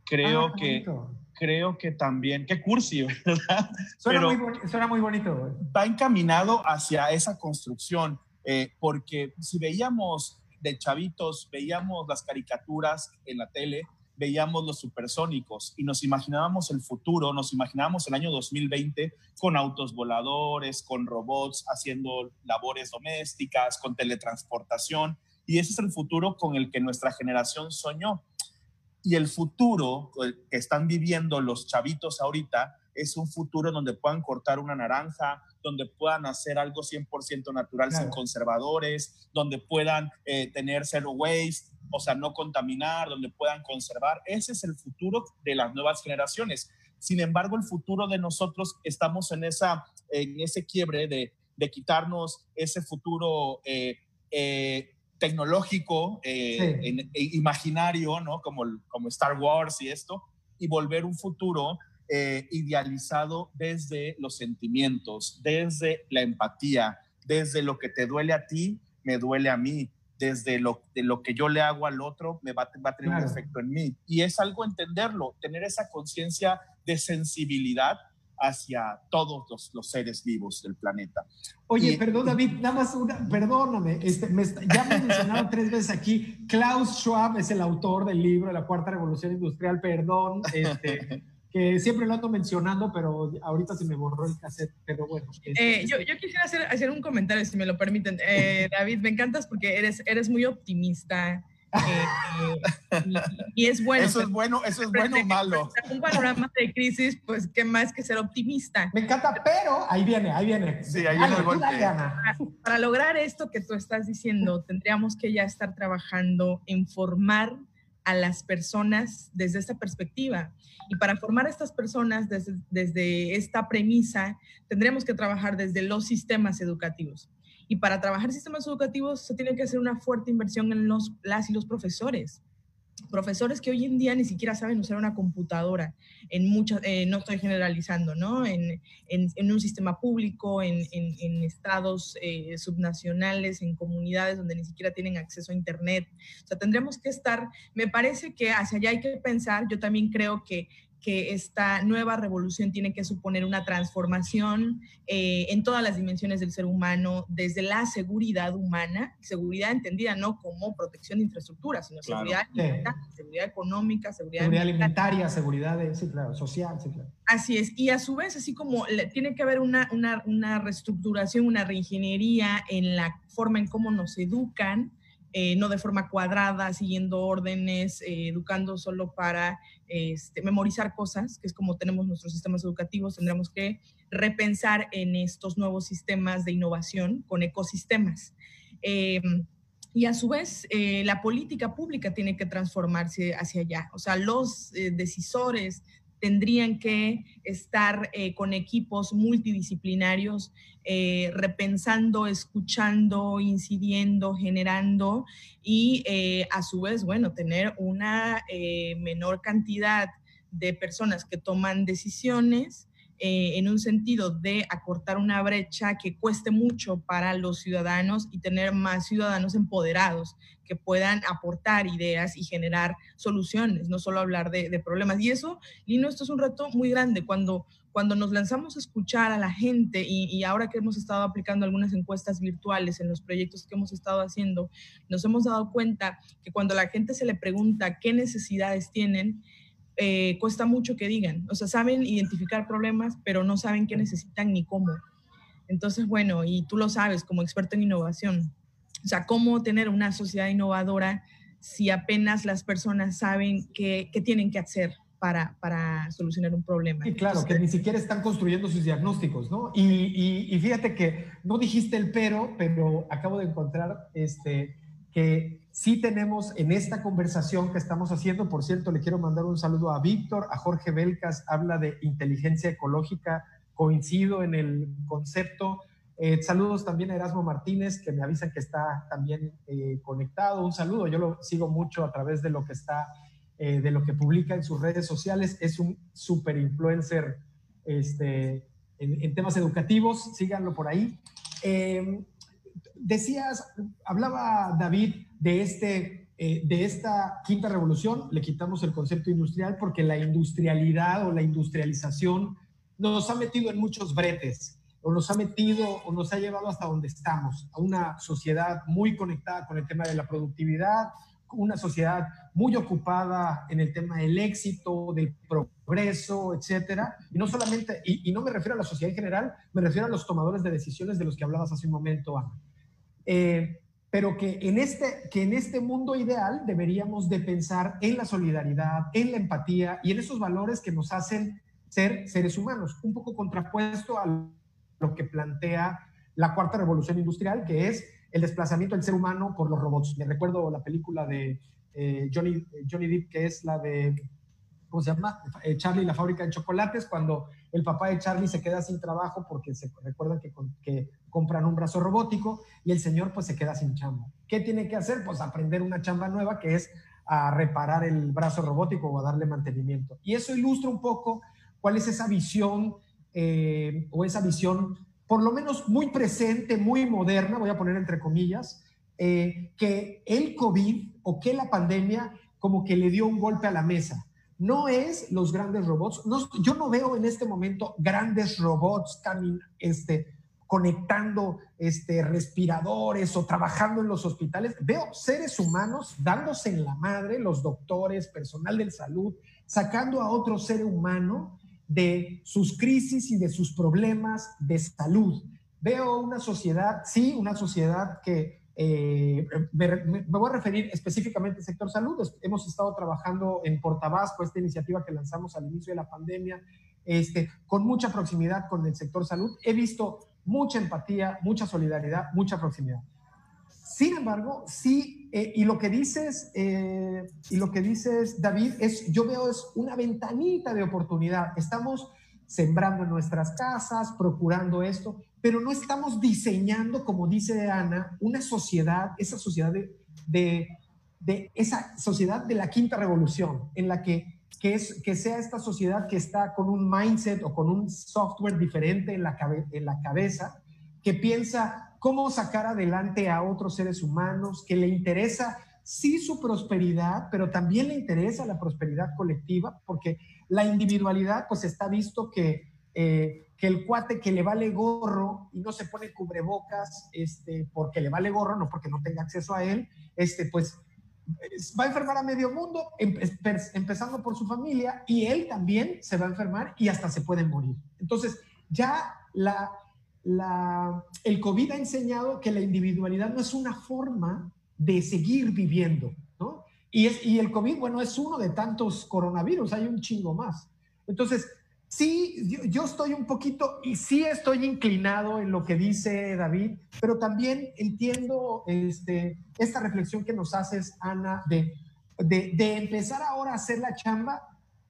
Creo ah, que creo que también, qué cursi, ¿verdad? Suena, muy, suena muy, bonito. Va encaminado hacia esa construcción, eh, porque si veíamos de chavitos, veíamos las caricaturas en la tele, veíamos los supersónicos y nos imaginábamos el futuro, nos imaginábamos el año 2020 con autos voladores, con robots haciendo labores domésticas, con teletransportación. Y ese es el futuro con el que nuestra generación soñó. Y el futuro que están viviendo los chavitos ahorita es un futuro donde puedan cortar una naranja, donde puedan hacer algo 100% natural sin conservadores, donde puedan eh, tener zero waste, o sea, no contaminar, donde puedan conservar. Ese es el futuro de las nuevas generaciones. Sin embargo, el futuro de nosotros estamos en, esa, en ese quiebre de, de quitarnos ese futuro eh, eh, tecnológico, e imaginario, ¿no? Como, como Star Wars y esto, y volver un futuro eh, idealizado desde los sentimientos, desde la empatía, desde lo que te duele a ti, me duele a mí, desde lo, de lo que yo le hago al otro, me va, va a tener un efecto en mí. Y es algo entenderlo, tener esa conciencia de sensibilidad hacia todos los, seres vivos del planeta. Oye, perdón David, nada más una, perdóname, este, ya me mencionado tres veces aquí, Klaus Schwab es el autor del libro de la Cuarta Revolución Industrial, perdón, este, [LAUGHS] que siempre lo ando mencionando, pero ahorita se me borró el cassette, pero bueno. Este, eh, yo, yo, quisiera hacer, hacer, un comentario, si me lo permiten. Eh, David, me encantas porque eres, eres muy optimista. Eh, y, es bueno. Eso es bueno, eso es bueno o malo. Un panorama de crisis, pues qué más que ser optimista. Me encanta, pero ahí viene, ahí viene. Sí, ahí viene el golpe. Para, para lograr esto que tú estás diciendo, tendríamos que ya estar trabajando en formar a las personas desde esta perspectiva. Y para formar a estas personas desde, desde esta premisa, tendremos que trabajar desde los sistemas educativos. Y para trabajar sistemas educativos se tiene que hacer una fuerte inversión en los, las y los profesores profesores que hoy en día ni siquiera saben usar una computadora, en muchas, eh, no estoy generalizando, ¿no? En, en, un sistema público, en, en estados eh, subnacionales, en comunidades donde ni siquiera tienen acceso a Internet. O sea, tendremos que estar, me parece que hacia allá hay que pensar, yo también creo que que esta nueva revolución tiene que suponer una transformación eh, en todas las dimensiones del ser humano, desde la seguridad humana, seguridad entendida no como protección de infraestructura, sino seguridad, seguridad económica, seguridad, seguridad alimentaria, seguridad social. Así es, y a su vez, así como tiene que haber una, una, una reestructuración, una reingeniería en la forma en cómo nos educan, eh, no de forma cuadrada, siguiendo órdenes, eh, educando solo para este, memorizar cosas, que es como tenemos nuestros sistemas educativos, tendremos que repensar en estos nuevos sistemas de innovación con ecosistemas. Em, y a su vez, eh, la política pública tiene que transformarse hacia allá. O sea, los decisores tendrían que estar eh, con equipos multidisciplinarios, eh, repensando, escuchando, incidiendo, generando y eh, a su vez, bueno, tener una menor cantidad de personas que toman decisiones eh, en un sentido de acortar una brecha que cueste mucho para los ciudadanos y tener más ciudadanos empoderados que puedan aportar ideas y generar soluciones, no solo hablar de, problemas. Y eso, Lino, esto es un reto muy grande. Cuando, cuando nos lanzamos a escuchar a la gente y, y ahora que hemos estado aplicando algunas encuestas virtuales en los proyectos que hemos estado haciendo, nos hemos dado cuenta que cuando la gente se le pregunta qué necesidades tienen, eh, cuesta mucho que digan. O sea, saben identificar problemas, pero no saben qué necesitan ni cómo. Entonces, bueno, y tú lo sabes como experto en innovación. O sea, cómo tener una sociedad innovadora si apenas las personas saben qué, qué tienen que hacer para, para, solucionar un problema. Y claro, que ni siquiera están construyendo sus diagnósticos, ¿no? Y, y, y, fíjate que no dijiste el pero, pero acabo de encontrar este, que sí tenemos en esta conversación que estamos haciendo, por cierto, le quiero mandar un saludo a Víctor, a Jorge Belcas, habla de inteligencia ecológica, coincido en el concepto. Eh, saludos también a Erasmo Martínez, que me avisan que está también eh, conectado. Un saludo, yo lo sigo mucho a través de lo que está, eh, de lo que publica en sus redes sociales. Es un super influencer este, en, en temas educativos, síganlo por ahí. Decías, hablaba David de, este, eh, de esta quinta revolución, le quitamos el concepto industrial porque la industrialidad o la industrialización nos ha metido en muchos bretes, o nos ha metido o nos ha llevado hasta donde estamos, a una sociedad muy conectada con el tema de la productividad, una sociedad muy ocupada en el tema del éxito, del progreso, etcétera. Y no solamente, y, no me refiero a la sociedad en general, me refiero a los tomadores de decisiones de los que hablabas hace un momento, Ana. Eh, pero que en, este, que en este mundo ideal deberíamos de pensar en la solidaridad, en la empatía y en esos valores que nos hacen ser seres humanos, un poco contrapuesto a lo que plantea la cuarta revolución industrial, que es el desplazamiento del ser humano por los robots. Me recuerdo la película de eh, Johnny, Johnny Depp, que es la de, ¿cómo se llama? Eh, Charlie la fábrica de chocolates, cuando el papá de Charlie se queda sin trabajo porque se recuerdan que, que compran un brazo robótico y el señor pues se queda sin chamba. ¿Qué tiene que hacer? Pues aprender una chamba nueva que es a reparar el brazo robótico o a darle mantenimiento. Y eso ilustra un poco cuál es esa visión eh, o esa visión por lo menos muy presente, muy moderna, voy a poner entre comillas, eh, que el COVID o que la pandemia como que le dio un golpe a la mesa. No es los grandes robots, yo no veo en este momento grandes robots este, conectando este, respiradores o trabajando en los hospitales. Veo seres humanos dándose en la madre, los doctores, personal de salud, sacando a otro ser humano de sus crisis y de sus problemas de salud. Veo una sociedad, sí, una sociedad que eh, me, voy a referir específicamente al sector salud. Hemos estado trabajando en Portabasco, esta iniciativa que lanzamos al inicio de la pandemia, este, con mucha proximidad con el sector salud. He visto mucha empatía, mucha solidaridad, mucha proximidad. Sin embargo, sí, eh, y lo que dices, eh, y lo que dices, David, es, yo veo es una ventanita de oportunidad. Estamos sembrando en nuestras casas, procurando esto, pero no estamos diseñando, como dice Ana, una sociedad, esa sociedad de, de, esa sociedad de la quinta revolución, en la que, que, sea esta sociedad que está con un mindset o con un software diferente en la cabeza, que piensa cómo sacar adelante a otros seres humanos, que le interesa sí su prosperidad, pero también le interesa la prosperidad colectiva, porque la individualidad, pues está visto que, eh, que el cuate que le vale gorro y no se pone cubrebocas este, porque le vale gorro, no porque no tenga acceso a él, este, pues va a enfermar a medio mundo, empezando por su familia, y él también se va a enfermar y hasta se puede morir. Entonces, ya la, el COVID ha enseñado que la individualidad no es una forma de seguir viviendo, ¿no? Y, es, y el COVID, bueno, es uno de tantos coronavirus, hay un chingo más. Entonces, sí, yo, estoy un poquito, y sí estoy inclinado en lo que dice David, pero también entiendo este, esta reflexión que nos haces, Ana, de, de, empezar ahora a hacer la chamba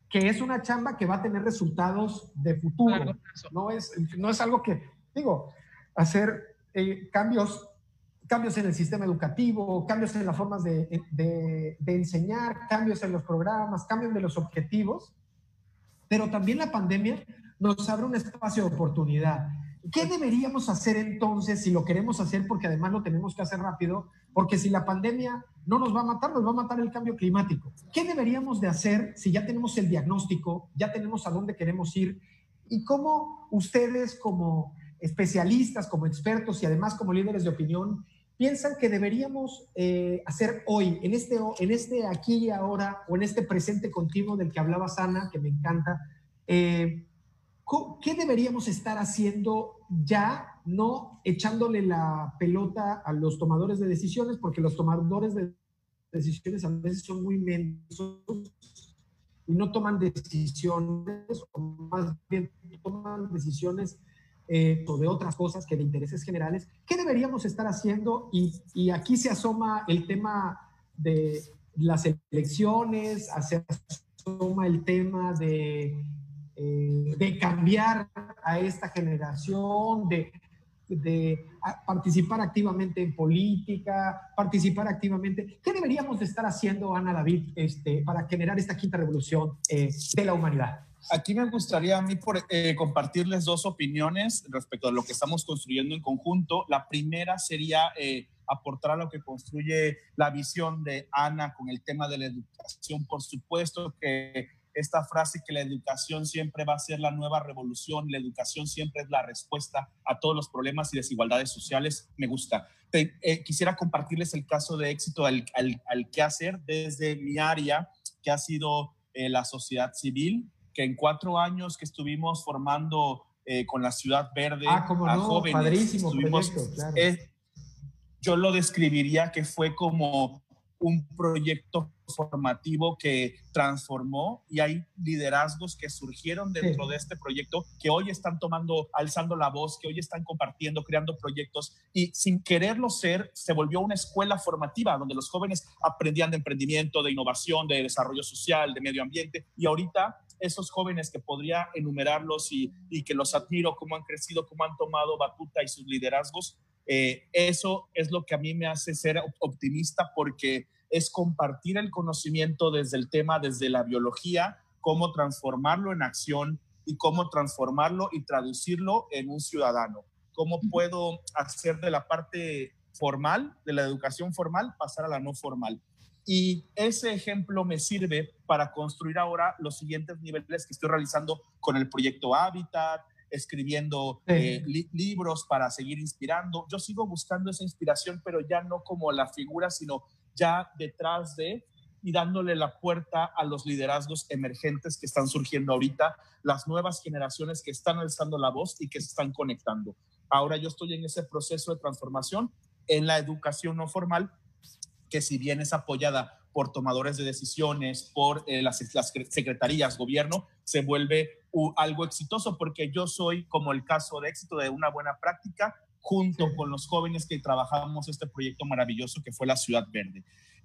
que es una chamba que va a tener resultados de futuro. No es, no es algo que digo, hacer eh, cambios, cambios en el sistema educativo, cambios en las formas de, de, enseñar, cambios en los programas, cambios de los objetivos, pero también la pandemia nos abre un espacio de oportunidad. ¿Qué deberíamos hacer entonces si lo queremos hacer? Porque además lo tenemos que hacer rápido, porque si la pandemia no nos va a matar, nos va a matar el cambio climático. ¿Qué deberíamos de hacer si ya tenemos el diagnóstico, ya tenemos a dónde queremos ir? ¿Y cómo ustedes como especialistas, como expertos y además como líderes de opinión, piensan que deberíamos eh, hacer hoy, en este, en este aquí y ahora, o en este presente continuo del que hablaba Sana, que me encanta, eh, ¿qué deberíamos estar haciendo ya, no echándole la pelota a los tomadores de decisiones, porque los tomadores de decisiones a veces son muy mensos y no toman decisiones, o más bien toman decisiones eh, de otras cosas que de intereses generales, ¿qué deberíamos estar haciendo? Y, aquí se asoma el tema de las elecciones, se asoma el tema de, eh, de cambiar a esta generación, de, de participar activamente en política, participar activamente. ¿Qué deberíamos de estar haciendo, Ana David, este, para generar esta quinta revolución eh, de la humanidad? Aquí me gustaría a mí por, eh, compartirles dos opiniones respecto a lo que estamos construyendo en conjunto. La primera sería eh, aportar a lo que construye la visión de Ana con el tema de la educación. Por supuesto que esta frase que la educación siempre va a ser la nueva revolución, la educación siempre es la respuesta a todos los problemas y desigualdades sociales, me gusta. Eh, quisiera compartirles el caso de éxito al, al, al desde mi área, que ha sido la sociedad civil que en cuatro años que estuvimos formando eh, con la Ciudad Verde ah, a jóvenes, padrísimo yo lo describiría que fue como un proyecto formativo que transformó y hay liderazgos que surgieron dentro de este proyecto que hoy están tomando, alzando la voz, que hoy están compartiendo, creando proyectos y sin quererlo ser, se volvió una escuela formativa donde los jóvenes aprendían de emprendimiento, de innovación, de desarrollo social, de medio ambiente y ahorita esos jóvenes que podría enumerarlos y, y que los admiro, cómo han crecido, cómo han tomado batuta y sus liderazgos, eh, eso es lo que a mí me hace ser optimista porque es compartir el conocimiento desde el tema, desde la biología, cómo transformarlo en acción y cómo transformarlo y traducirlo en un ciudadano. ¿Cómo puedo hacer de la parte formal, de la educación formal, pasar a la no formal? Y ese ejemplo me sirve para construir ahora los siguientes niveles que estoy realizando con el proyecto Habitat, escribiendo eh, libros para seguir inspirando. Yo sigo buscando esa inspiración, pero ya no como la figura, sino ya detrás de y dándole la puerta a los liderazgos emergentes que están surgiendo ahorita, las nuevas generaciones que están alzando la voz y que se están conectando. Ahora yo estoy en ese proceso de transformación en la educación no formal, que si bien es apoyada por tomadores de decisiones, por eh, las, las, secretarías, gobierno, se vuelve algo exitoso porque yo soy como el caso de éxito de una buena práctica junto con los jóvenes que trabajamos este proyecto maravilloso que fue la Ciudad Verde.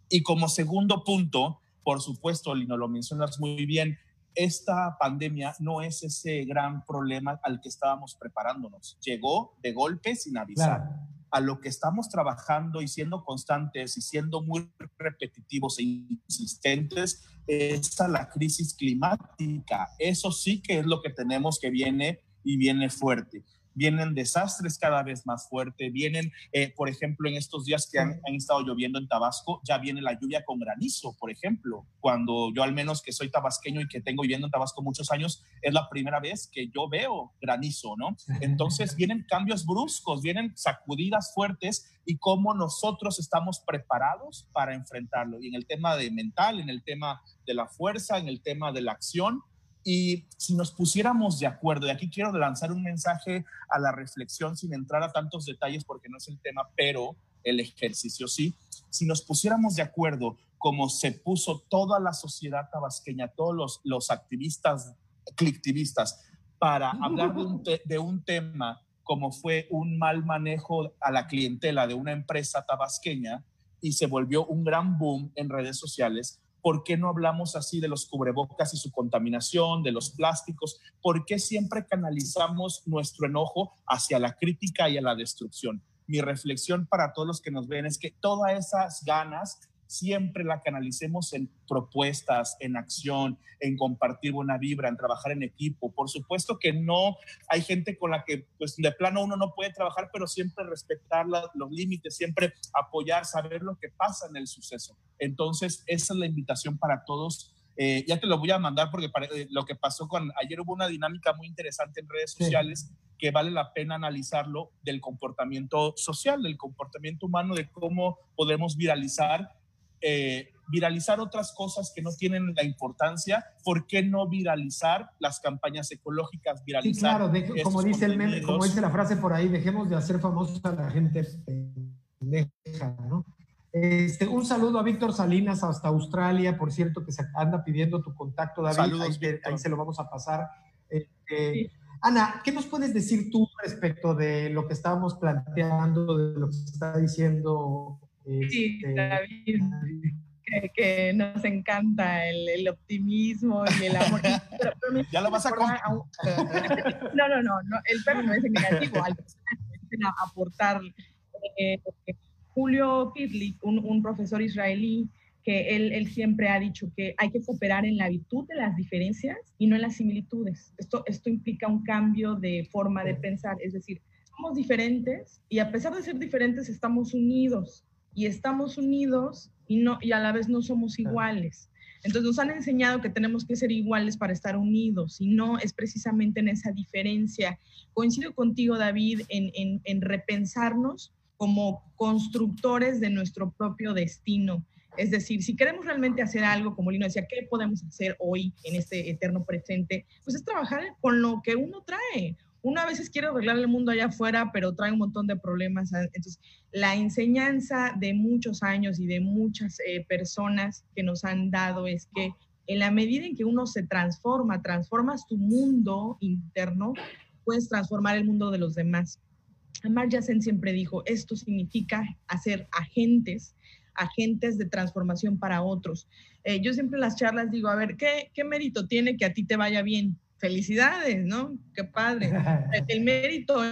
Y como segundo punto, por supuesto, Lino, lo mencionas muy bien, esta pandemia no es ese gran problema al que estábamos preparándonos. Llegó de golpe sin avisar. A lo que estamos trabajando y siendo constantes y siendo muy repetitivos e insistentes es la crisis climática. Eso sí que es lo que tenemos que viene y viene fuerte vienen desastres cada vez más fuertes, vienen, eh, por ejemplo, en estos días que han, estado lloviendo en Tabasco, ya viene la lluvia con granizo, por ejemplo, cuando yo al menos que soy tabasqueño y que tengo viviendo en Tabasco muchos años, es la primera vez que yo veo granizo, ¿no? Entonces vienen cambios bruscos, vienen sacudidas fuertes y cómo nosotros estamos preparados para enfrentarlo. Y en el tema de mental, en el tema de la fuerza, en el tema de la acción, y si nos pusiéramos de acuerdo, y aquí quiero lanzar un mensaje a la reflexión sin entrar a tantos detalles porque no es el tema, pero el ejercicio sí, si nos pusiéramos de acuerdo como se puso toda la sociedad tabasqueña, todos los, los activistas, clictivistas, para [LAUGHS] hablar de un, de un tema como fue un mal manejo a la clientela de una empresa tabasqueña y se volvió un gran boom en redes sociales, ¿Por qué no hablamos así de los cubrebocas y su contaminación, de los plásticos? ¿Por qué siempre canalizamos nuestro enojo hacia la crítica y a la destrucción? Mi reflexión para todos los que nos ven es que todas esas ganas siempre la canalicemos en propuestas, en acción, en compartir buena vibra, en trabajar en equipo. Por supuesto que no hay gente con la que pues de plano uno no puede trabajar, pero siempre respetar los límites, siempre apoyar, saber lo que pasa en el suceso. Entonces, esa es la invitación para todos. Eh, ya te lo voy a mandar porque eh, lo que pasó con ayer hubo una dinámica muy interesante en redes sociales que vale la pena analizarlo del comportamiento social, del comportamiento humano, de cómo podemos viralizar eh, viralizar otras cosas que no tienen la importancia, ¿por qué no viralizar las campañas ecológicas? Viralizar sí, claro, como, dice el como dice la frase por ahí, dejemos de hacer famosos a la gente pendeja, ¿no? Este, un saludo a Víctor Salinas hasta Australia, por cierto, que se anda pidiendo tu contacto, David. Saludos, ahí, se lo vamos a pasar. Este, Ana, ¿qué nos puedes decir tú respecto de lo que estábamos planteando, de lo que se está diciendo Sí, este, David, que, nos encanta el, optimismo y el amor. [LAUGHS] ya lo vas a [LAUGHS] no, no, no, no, el perro no es negativo, al aportar. Eh, Julio Pitlick, un, un, profesor israelí, que él, él, siempre ha dicho que hay que cooperar en la virtud de las diferencias y no en las similitudes. Esto, esto implica un cambio de forma de pensar, es decir, somos diferentes y a pesar de ser diferentes estamos unidos y estamos unidos y, no, y a la vez no somos iguales. Entonces nos han enseñado que tenemos que ser iguales para estar unidos y no es precisamente en esa diferencia. Coincido contigo, David, en, en, repensarnos como constructores de nuestro propio destino. Es decir, si queremos realmente hacer algo, como Lino decía, ¿qué podemos hacer hoy en este eterno presente? Pues es trabajar con lo que uno trae uno a veces quiere arreglar el mundo allá afuera, pero trae un montón de problemas. Entonces, la enseñanza de muchos años y de muchas eh, personas que nos han dado es que en la medida en que uno se transforma, transformas tu mundo interno, puedes transformar el mundo de los demás. Amartya Sen siempre dijo, esto significa hacer agentes, agentes de transformación para otros. Eh, yo siempre en las charlas digo, a ver, ¿qué, ¿qué mérito tiene que a ti te vaya bien? Felicidades, ¿no? Qué padre. [LAUGHS] El mérito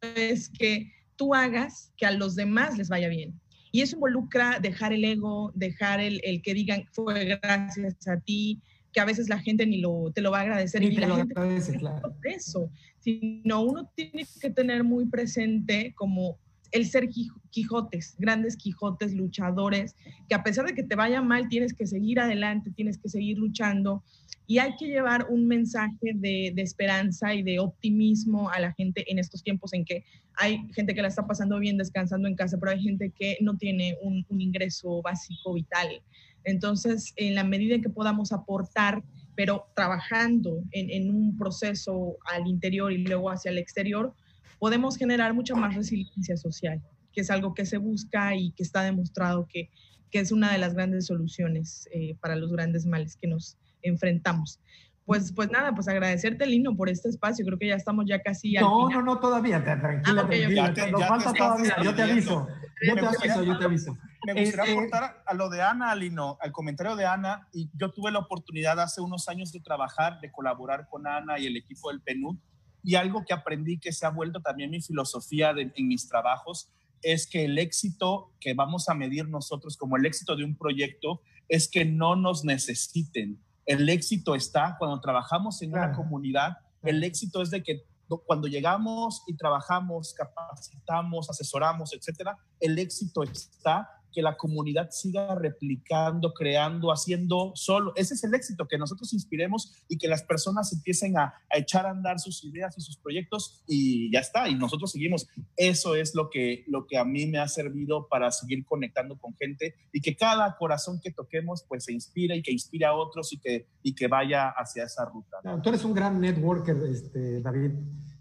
es que tú hagas que a los demás les vaya bien. Y eso involucra dejar el ego, dejar el, el que digan fue gracias a ti, que a veces la gente ni lo, te lo va a agradecer. Ni y la lo gente agradece, claro. Eso, sino uno tiene que tener muy presente como el ser Quijotes, grandes Quijotes, luchadores, que a pesar de que te vaya mal, tienes que seguir adelante, tienes que seguir luchando y hay que llevar un mensaje de, esperanza y de optimismo a la gente en estos tiempos en que hay gente que la está pasando bien descansando en casa, pero hay gente que no tiene un, ingreso básico vital. Entonces, en la medida en que podamos aportar, pero trabajando en un proceso al interior y luego hacia el exterior, podemos generar mucha más resiliencia social, que es algo que se busca y que está demostrado que, que es una de las grandes soluciones eh, para los grandes males que nos enfrentamos. Pues, pues nada, pues agradecerte, Lino, por este espacio. Creo que ya estamos ya casi al No, final. no, no, todavía. Tranquila, Ah, ok, ok. tranquila. Ya te- Nos ya falta todavía. Yo te aviso. Yo Me te gustaría aviso, yo te aviso. Me gustaría Este- aportar a lo de Ana, Lino, al comentario de Ana, y yo tuve la oportunidad hace unos años de trabajar, de colaborar con Ana y el equipo del PNUD, y algo que aprendí que se ha vuelto también mi filosofía de- en mis trabajos es que el éxito que vamos a medir nosotros como el éxito de un proyecto es que no nos necesiten. El éxito está cuando trabajamos en una comunidad, el éxito es de que cuando llegamos y trabajamos, capacitamos, asesoramos, etcétera, el éxito está que la comunidad siga replicando, creando, haciendo solo. Ese es el éxito, que nosotros inspiremos y que las personas empiecen a, a echar a andar sus ideas y sus proyectos y ya está, y nosotros seguimos. Eso es lo que, lo que a mí me ha servido para seguir conectando con gente y que cada corazón que toquemos pues se inspire y que inspire a otros y que, y que vaya hacia esa ruta. tú eres un gran networker, este, David.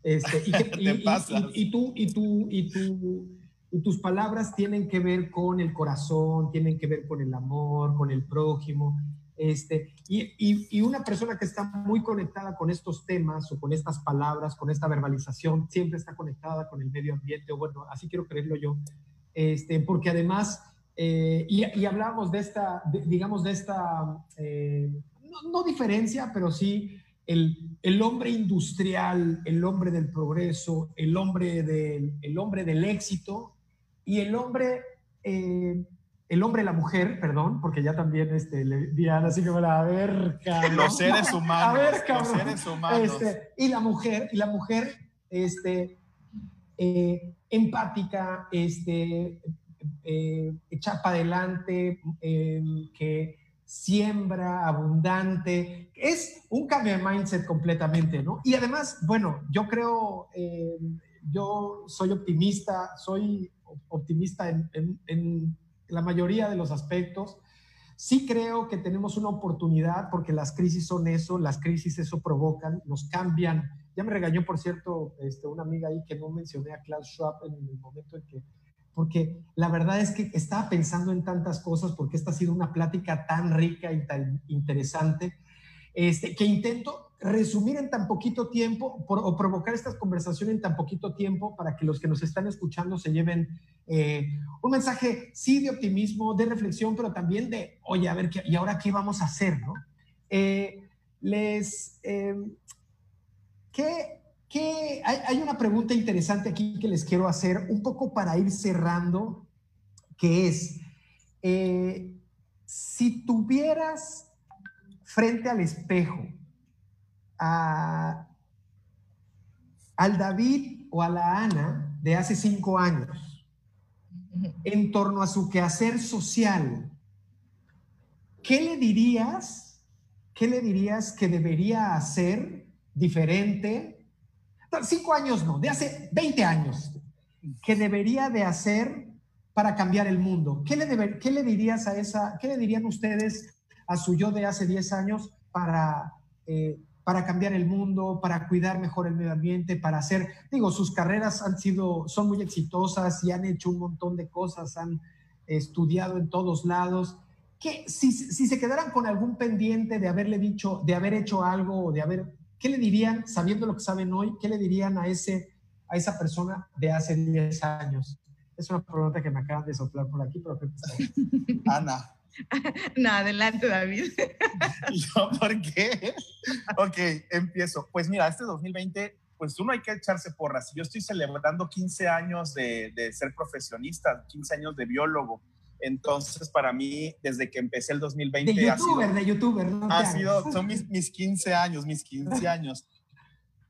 Este, y, que- y- [LAUGHS] Te y- pasas. y- y tú, y, tú, y, tú, y tus palabras tienen que ver con el corazón, tienen que ver con el amor, con el prójimo. Este, y, y- una persona que está muy conectada con estos temas o con estas palabras, con esta verbalización, siempre está conectada con el medio ambiente, o bueno, así quiero creerlo yo, este, porque además, eh, y, y hablamos de esta, digamos, de esta, eh, no, no diferencia, pero sí el, el hombre industrial, el hombre del progreso, el hombre del, el hombre del éxito y el hombre, eh, el hombre, la mujer, perdón, porque ya también este, le Diana así como la verga. ¿no? Los seres humanos, [LAUGHS] A ver, los cabrón. seres humanos. Este, y la mujer, y la mujer, este, eh, empática, este, eh, echar para adelante, eh, que siembra, abundante. Es un cambio de mindset completamente, ¿no? Y además, bueno, yo creo, eh, yo soy optimista, soy optimista en, en- en la mayoría de los aspectos. Sí creo que tenemos una oportunidad porque las crisis son eso, las crisis eso provocan, nos cambian. Ya me regañó, por cierto, este, una amiga ahí que no mencioné a Klaus Schwab en el momento en que, porque la verdad es que estaba pensando en tantas cosas porque esta ha sido una plática tan rica y tan interesante, este, que intento resumir en tan poquito tiempo o provocar estas conversaciones en tan poquito tiempo para que los que nos están escuchando se lleven eh, un mensaje, sí, de optimismo, de reflexión, pero también de, oye, a ver, ¿qué, ¿y ahora qué vamos a hacer? ¿no? Eh, les, eh, ¿qué, qué- hay, hay una pregunta interesante aquí que les quiero hacer, un poco para ir cerrando, que es, eh, si tuvieras frente al espejo a, al David o a la Ana de hace cinco años, en torno a su quehacer social, ¿qué le dirías? ¿Qué le dirías que debería hacer diferente? Cinco años no, de hace 20 años. ¿Qué debería de hacer para cambiar el mundo? ¿Qué le, qué le dirías a esa, qué le dirían ustedes a su yo de hace 10 años para, eh, para cambiar el mundo, para cuidar mejor el medio ambiente, para hacer, digo, sus carreras han sido, son muy exitosas y han hecho un montón de cosas, han estudiado en todos lados. ¿Qué, si, si se quedaran con algún pendiente de haberle dicho, de haber hecho algo o de haber, ¿qué le dirían, sabiendo lo que saben hoy, qué le dirían a, ese, a esa persona de hace 10 años? Es una pregunta que me acaban de soplar por aquí, pero Ana. [LAUGHS] no, adelante, David. [LAUGHS] ¿Yo por qué? Ok, empiezo. Pues mira, este 2020, pues uno hay que echarse porras. Yo estoy celebrando 15 años de, de ser profesionista, 15 años de biólogo. Entonces, para mí, desde que empecé el 2020... De youtuber, ha sido, de youtuber, ¿no? Ha sido, son mis, mis 15 años, mis 15 [LAUGHS] años.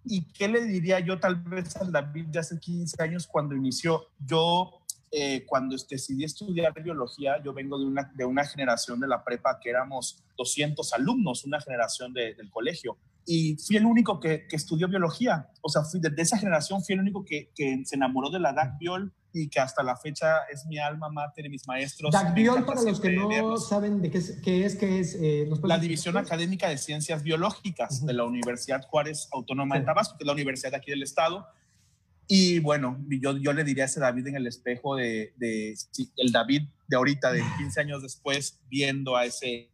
¿Y qué le diría yo tal vez al David de hace 15 años cuando inició? Yo eh, cuando decidí estudiar biología, yo vengo de una, de una generación de la prepa que éramos 200 alumnos, una generación del colegio, y fui el único que, que, estudió biología. O sea, fui de, esa generación fui el único que, que se enamoró de la DAC Biol y que hasta la fecha es mi alma mater y mis maestros. DAC Biol, para los que no saben de qué es, qué es, qué es eh, la División Académica de Ciencias Biológicas uh -huh. de la Universidad Juárez Autónoma de Tabasco, que es la universidad de aquí del estado y bueno, yo, yo le diría a ese David en el espejo de, el David de ahorita, de 15 años después, viendo a ese,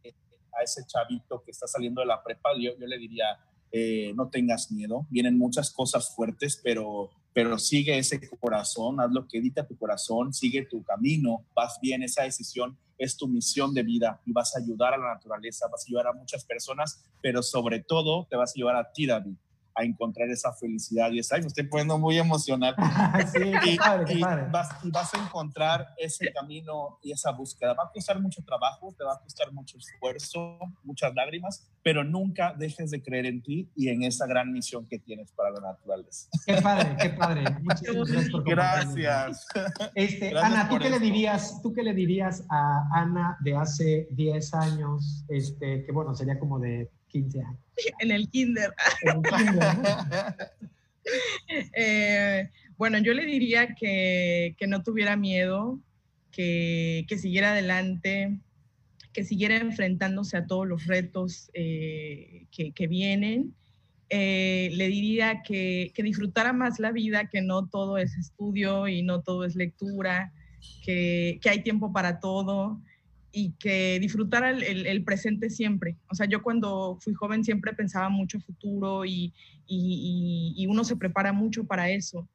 a ese chavito que está saliendo de la prepa, yo, yo le diría, eh, no tengas miedo, vienen muchas cosas fuertes, pero, pero sigue ese corazón, haz lo que dicta tu corazón, sigue tu camino, vas bien, esa decisión es tu misión de vida y vas a ayudar a la naturaleza, vas a ayudar a muchas personas, pero sobre todo te vas a ayudar a ti, David a encontrar esa felicidad y esa, ay, me estoy poniendo muy emocional. [LAUGHS] sí, y, padre, y, padre. Vas, y, Vas, a encontrar ese camino y esa búsqueda. Va a costar mucho trabajo, te va a costar mucho esfuerzo, muchas lágrimas, pero nunca dejes de creer en ti y en esa gran misión que tienes para la naturaleza. Qué padre, qué padre. [LAUGHS] Muchas gracias por Gracias. Este, gracias Ana, ¿tú qué, esto. le dirías, ¿tú qué le dirías a Ana de hace 10 años, este, que bueno, sería como de 15 años. [LAUGHS] En el kinder. En el kinder ¿no? [LAUGHS] eh, bueno, yo le diría que, que no tuviera miedo, que, que, siguiera adelante, que siguiera enfrentándose a todos los retos eh, que, que, vienen. Eh, le diría que, que, disfrutara más la vida, que no todo es estudio y no todo es lectura, que, que hay tiempo para todo y que disfrutara el, el, el, presente siempre. O sea, yo cuando fui joven siempre pensaba mucho futuro y, y, y, uno se prepara mucho para eso,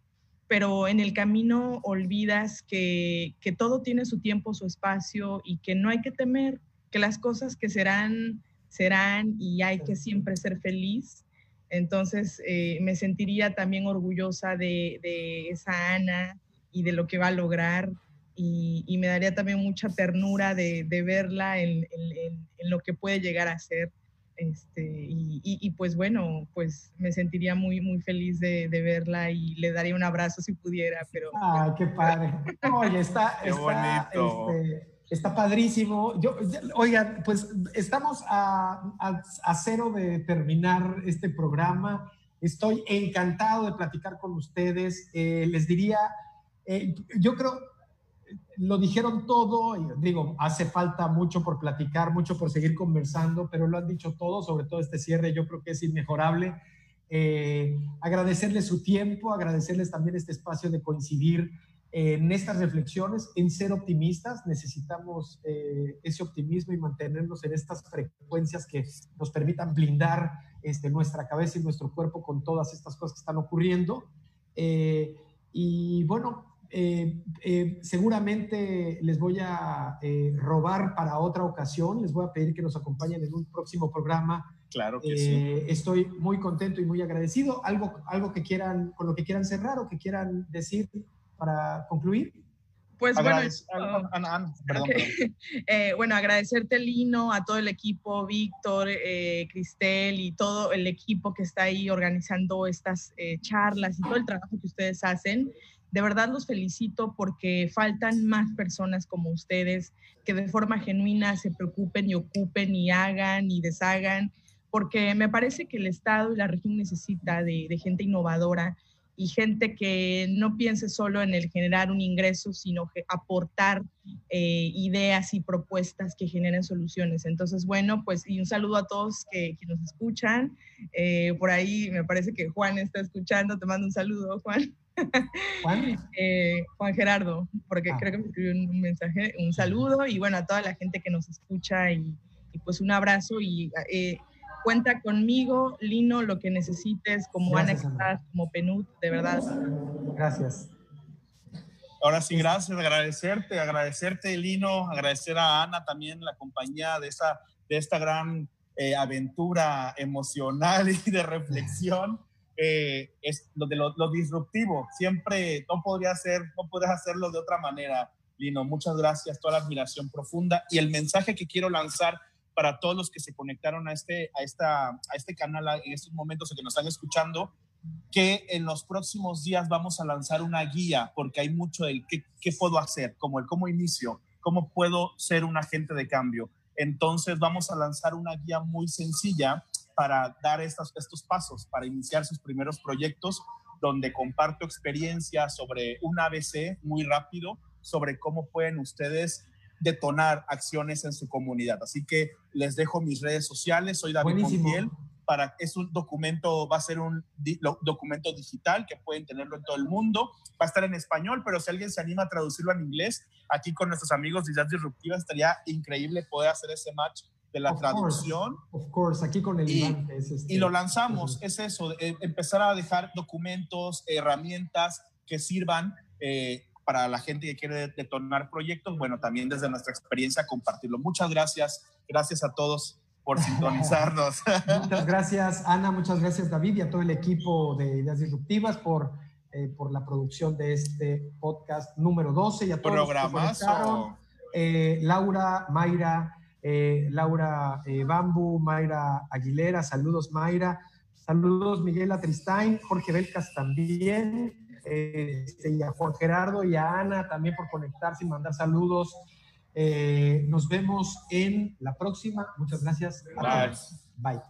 pero en el camino olvidas que, que, todo tiene su tiempo, su espacio y que no hay que temer, que las cosas que serán, serán y hay que siempre ser feliz. Entonces eh, me sentiría también orgullosa de, de esa Ana y de lo que va a lograr y, y, me daría también mucha ternura de, de verla en, en, en, lo que puede llegar a ser. Este, y, y, pues bueno, pues me sentiría muy, muy feliz de, de, verla y le daría un abrazo si pudiera, pero... ¡Ay, qué padre! Oye, está, qué está, este, está padrísimo. Yo, oigan, pues estamos a, a, a cero de terminar este programa. Estoy encantado de platicar con ustedes. Eh, les diría, eh, yo creo, lo dijeron todo, y digo, hace falta mucho por platicar, mucho por seguir conversando, pero lo han dicho todo, sobre todo este cierre, yo creo que es inmejorable. Eh, agradecerles su tiempo, agradecerles también este espacio de coincidir en estas reflexiones, en ser optimistas. Necesitamos eh, ese optimismo y mantenernos en estas frecuencias que nos permitan blindar este, nuestra cabeza y nuestro cuerpo con todas estas cosas que están ocurriendo. Eh, y bueno, eh, eh, seguramente les voy a eh, robar para otra ocasión, les voy a pedir que nos acompañen en un próximo programa. Claro que sí. Estoy muy contento y muy agradecido. ¿Algo, algo que quieran, con lo que quieran cerrar o que quieran decir para concluir? Pues bueno, Ana, Ana, perdón, okay. perdón. [LAUGHS] eh, bueno, agradecerte Lino, a todo el equipo, Víctor, eh, Cristel y todo el equipo que está ahí organizando estas eh, charlas y todo el trabajo que ustedes hacen. De verdad los felicito porque faltan más personas como ustedes que de forma genuina se preocupen y ocupen y hagan y deshagan, porque me parece que el Estado y la región necesita de, gente innovadora y gente que no piense solo en el generar un ingreso, sino que aportar eh, ideas y propuestas que generen soluciones. Entonces, bueno, pues y un saludo a todos que, nos escuchan. Eh, por ahí me parece que Juan está escuchando, te mando un saludo, Juan. Juan. [LAUGHS] Eh, Juan Gerardo, porque ah. creo que me escribió un, mensaje, un saludo y bueno, a toda la gente que nos escucha y, y pues un abrazo y Cuenta conmigo, Lino, lo que necesites, como Ana, como Penut, de verdad. Gracias. Ahora sí, gracias, agradecerte, agradecerte, Lino, agradecer a Ana también la compañía de, esa, de esta gran eh, aventura emocional [LAUGHS] y de reflexión. Eh, es lo de lo, disruptivo. Siempre no podría ser, no podrías hacerlo de otra manera, Lino. Muchas gracias, toda la admiración profunda. Y el mensaje que quiero lanzar para todos los que se conectaron a este, a esta, a este canal en estos momentos o que nos están escuchando, que en los próximos días vamos a lanzar una guía, porque hay mucho del qué, qué puedo hacer, como el cómo inicio, cómo puedo ser un agente de cambio. Entonces vamos a lanzar una guía muy sencilla para dar estos, estos pasos, para iniciar sus primeros proyectos, donde comparto experiencias sobre un ABC muy rápido, sobre cómo pueden ustedes detonar acciones en su comunidad. Así que les dejo mis redes sociales. Soy David Montiel. Para, es un documento, va a ser un documento digital que pueden tenerlo en todo el mundo. Va a estar en español, pero si alguien se anima a traducirlo en inglés, aquí con nuestros amigos de Ideas Disruptivas, estaría increíble poder hacer ese match de la traducción. of course, aquí con el y, este, y lo lanzamos, es, eso, eh, empezar a dejar documentos, herramientas que sirvan eh, para la gente que quiere detonar proyectos, bueno, también desde nuestra experiencia compartirlo. Muchas gracias, gracias a todos por [LAUGHS] sintonizarnos. muchas gracias, Ana, muchas gracias, David, y a todo el equipo de Ideas Disruptivas por, eh, por la producción de este podcast número 12 y a todos los que eh, Laura, Mayra, eh, Laura Bambu, Mayra Aguilera, saludos Mayra, saludos Miguel Atristain, Jorge Belcas también, este, y a Juan Gerardo y a Ana también por conectarse y mandar saludos. Eh, nos vemos en la próxima. Muchas gracias. Bye. Bye.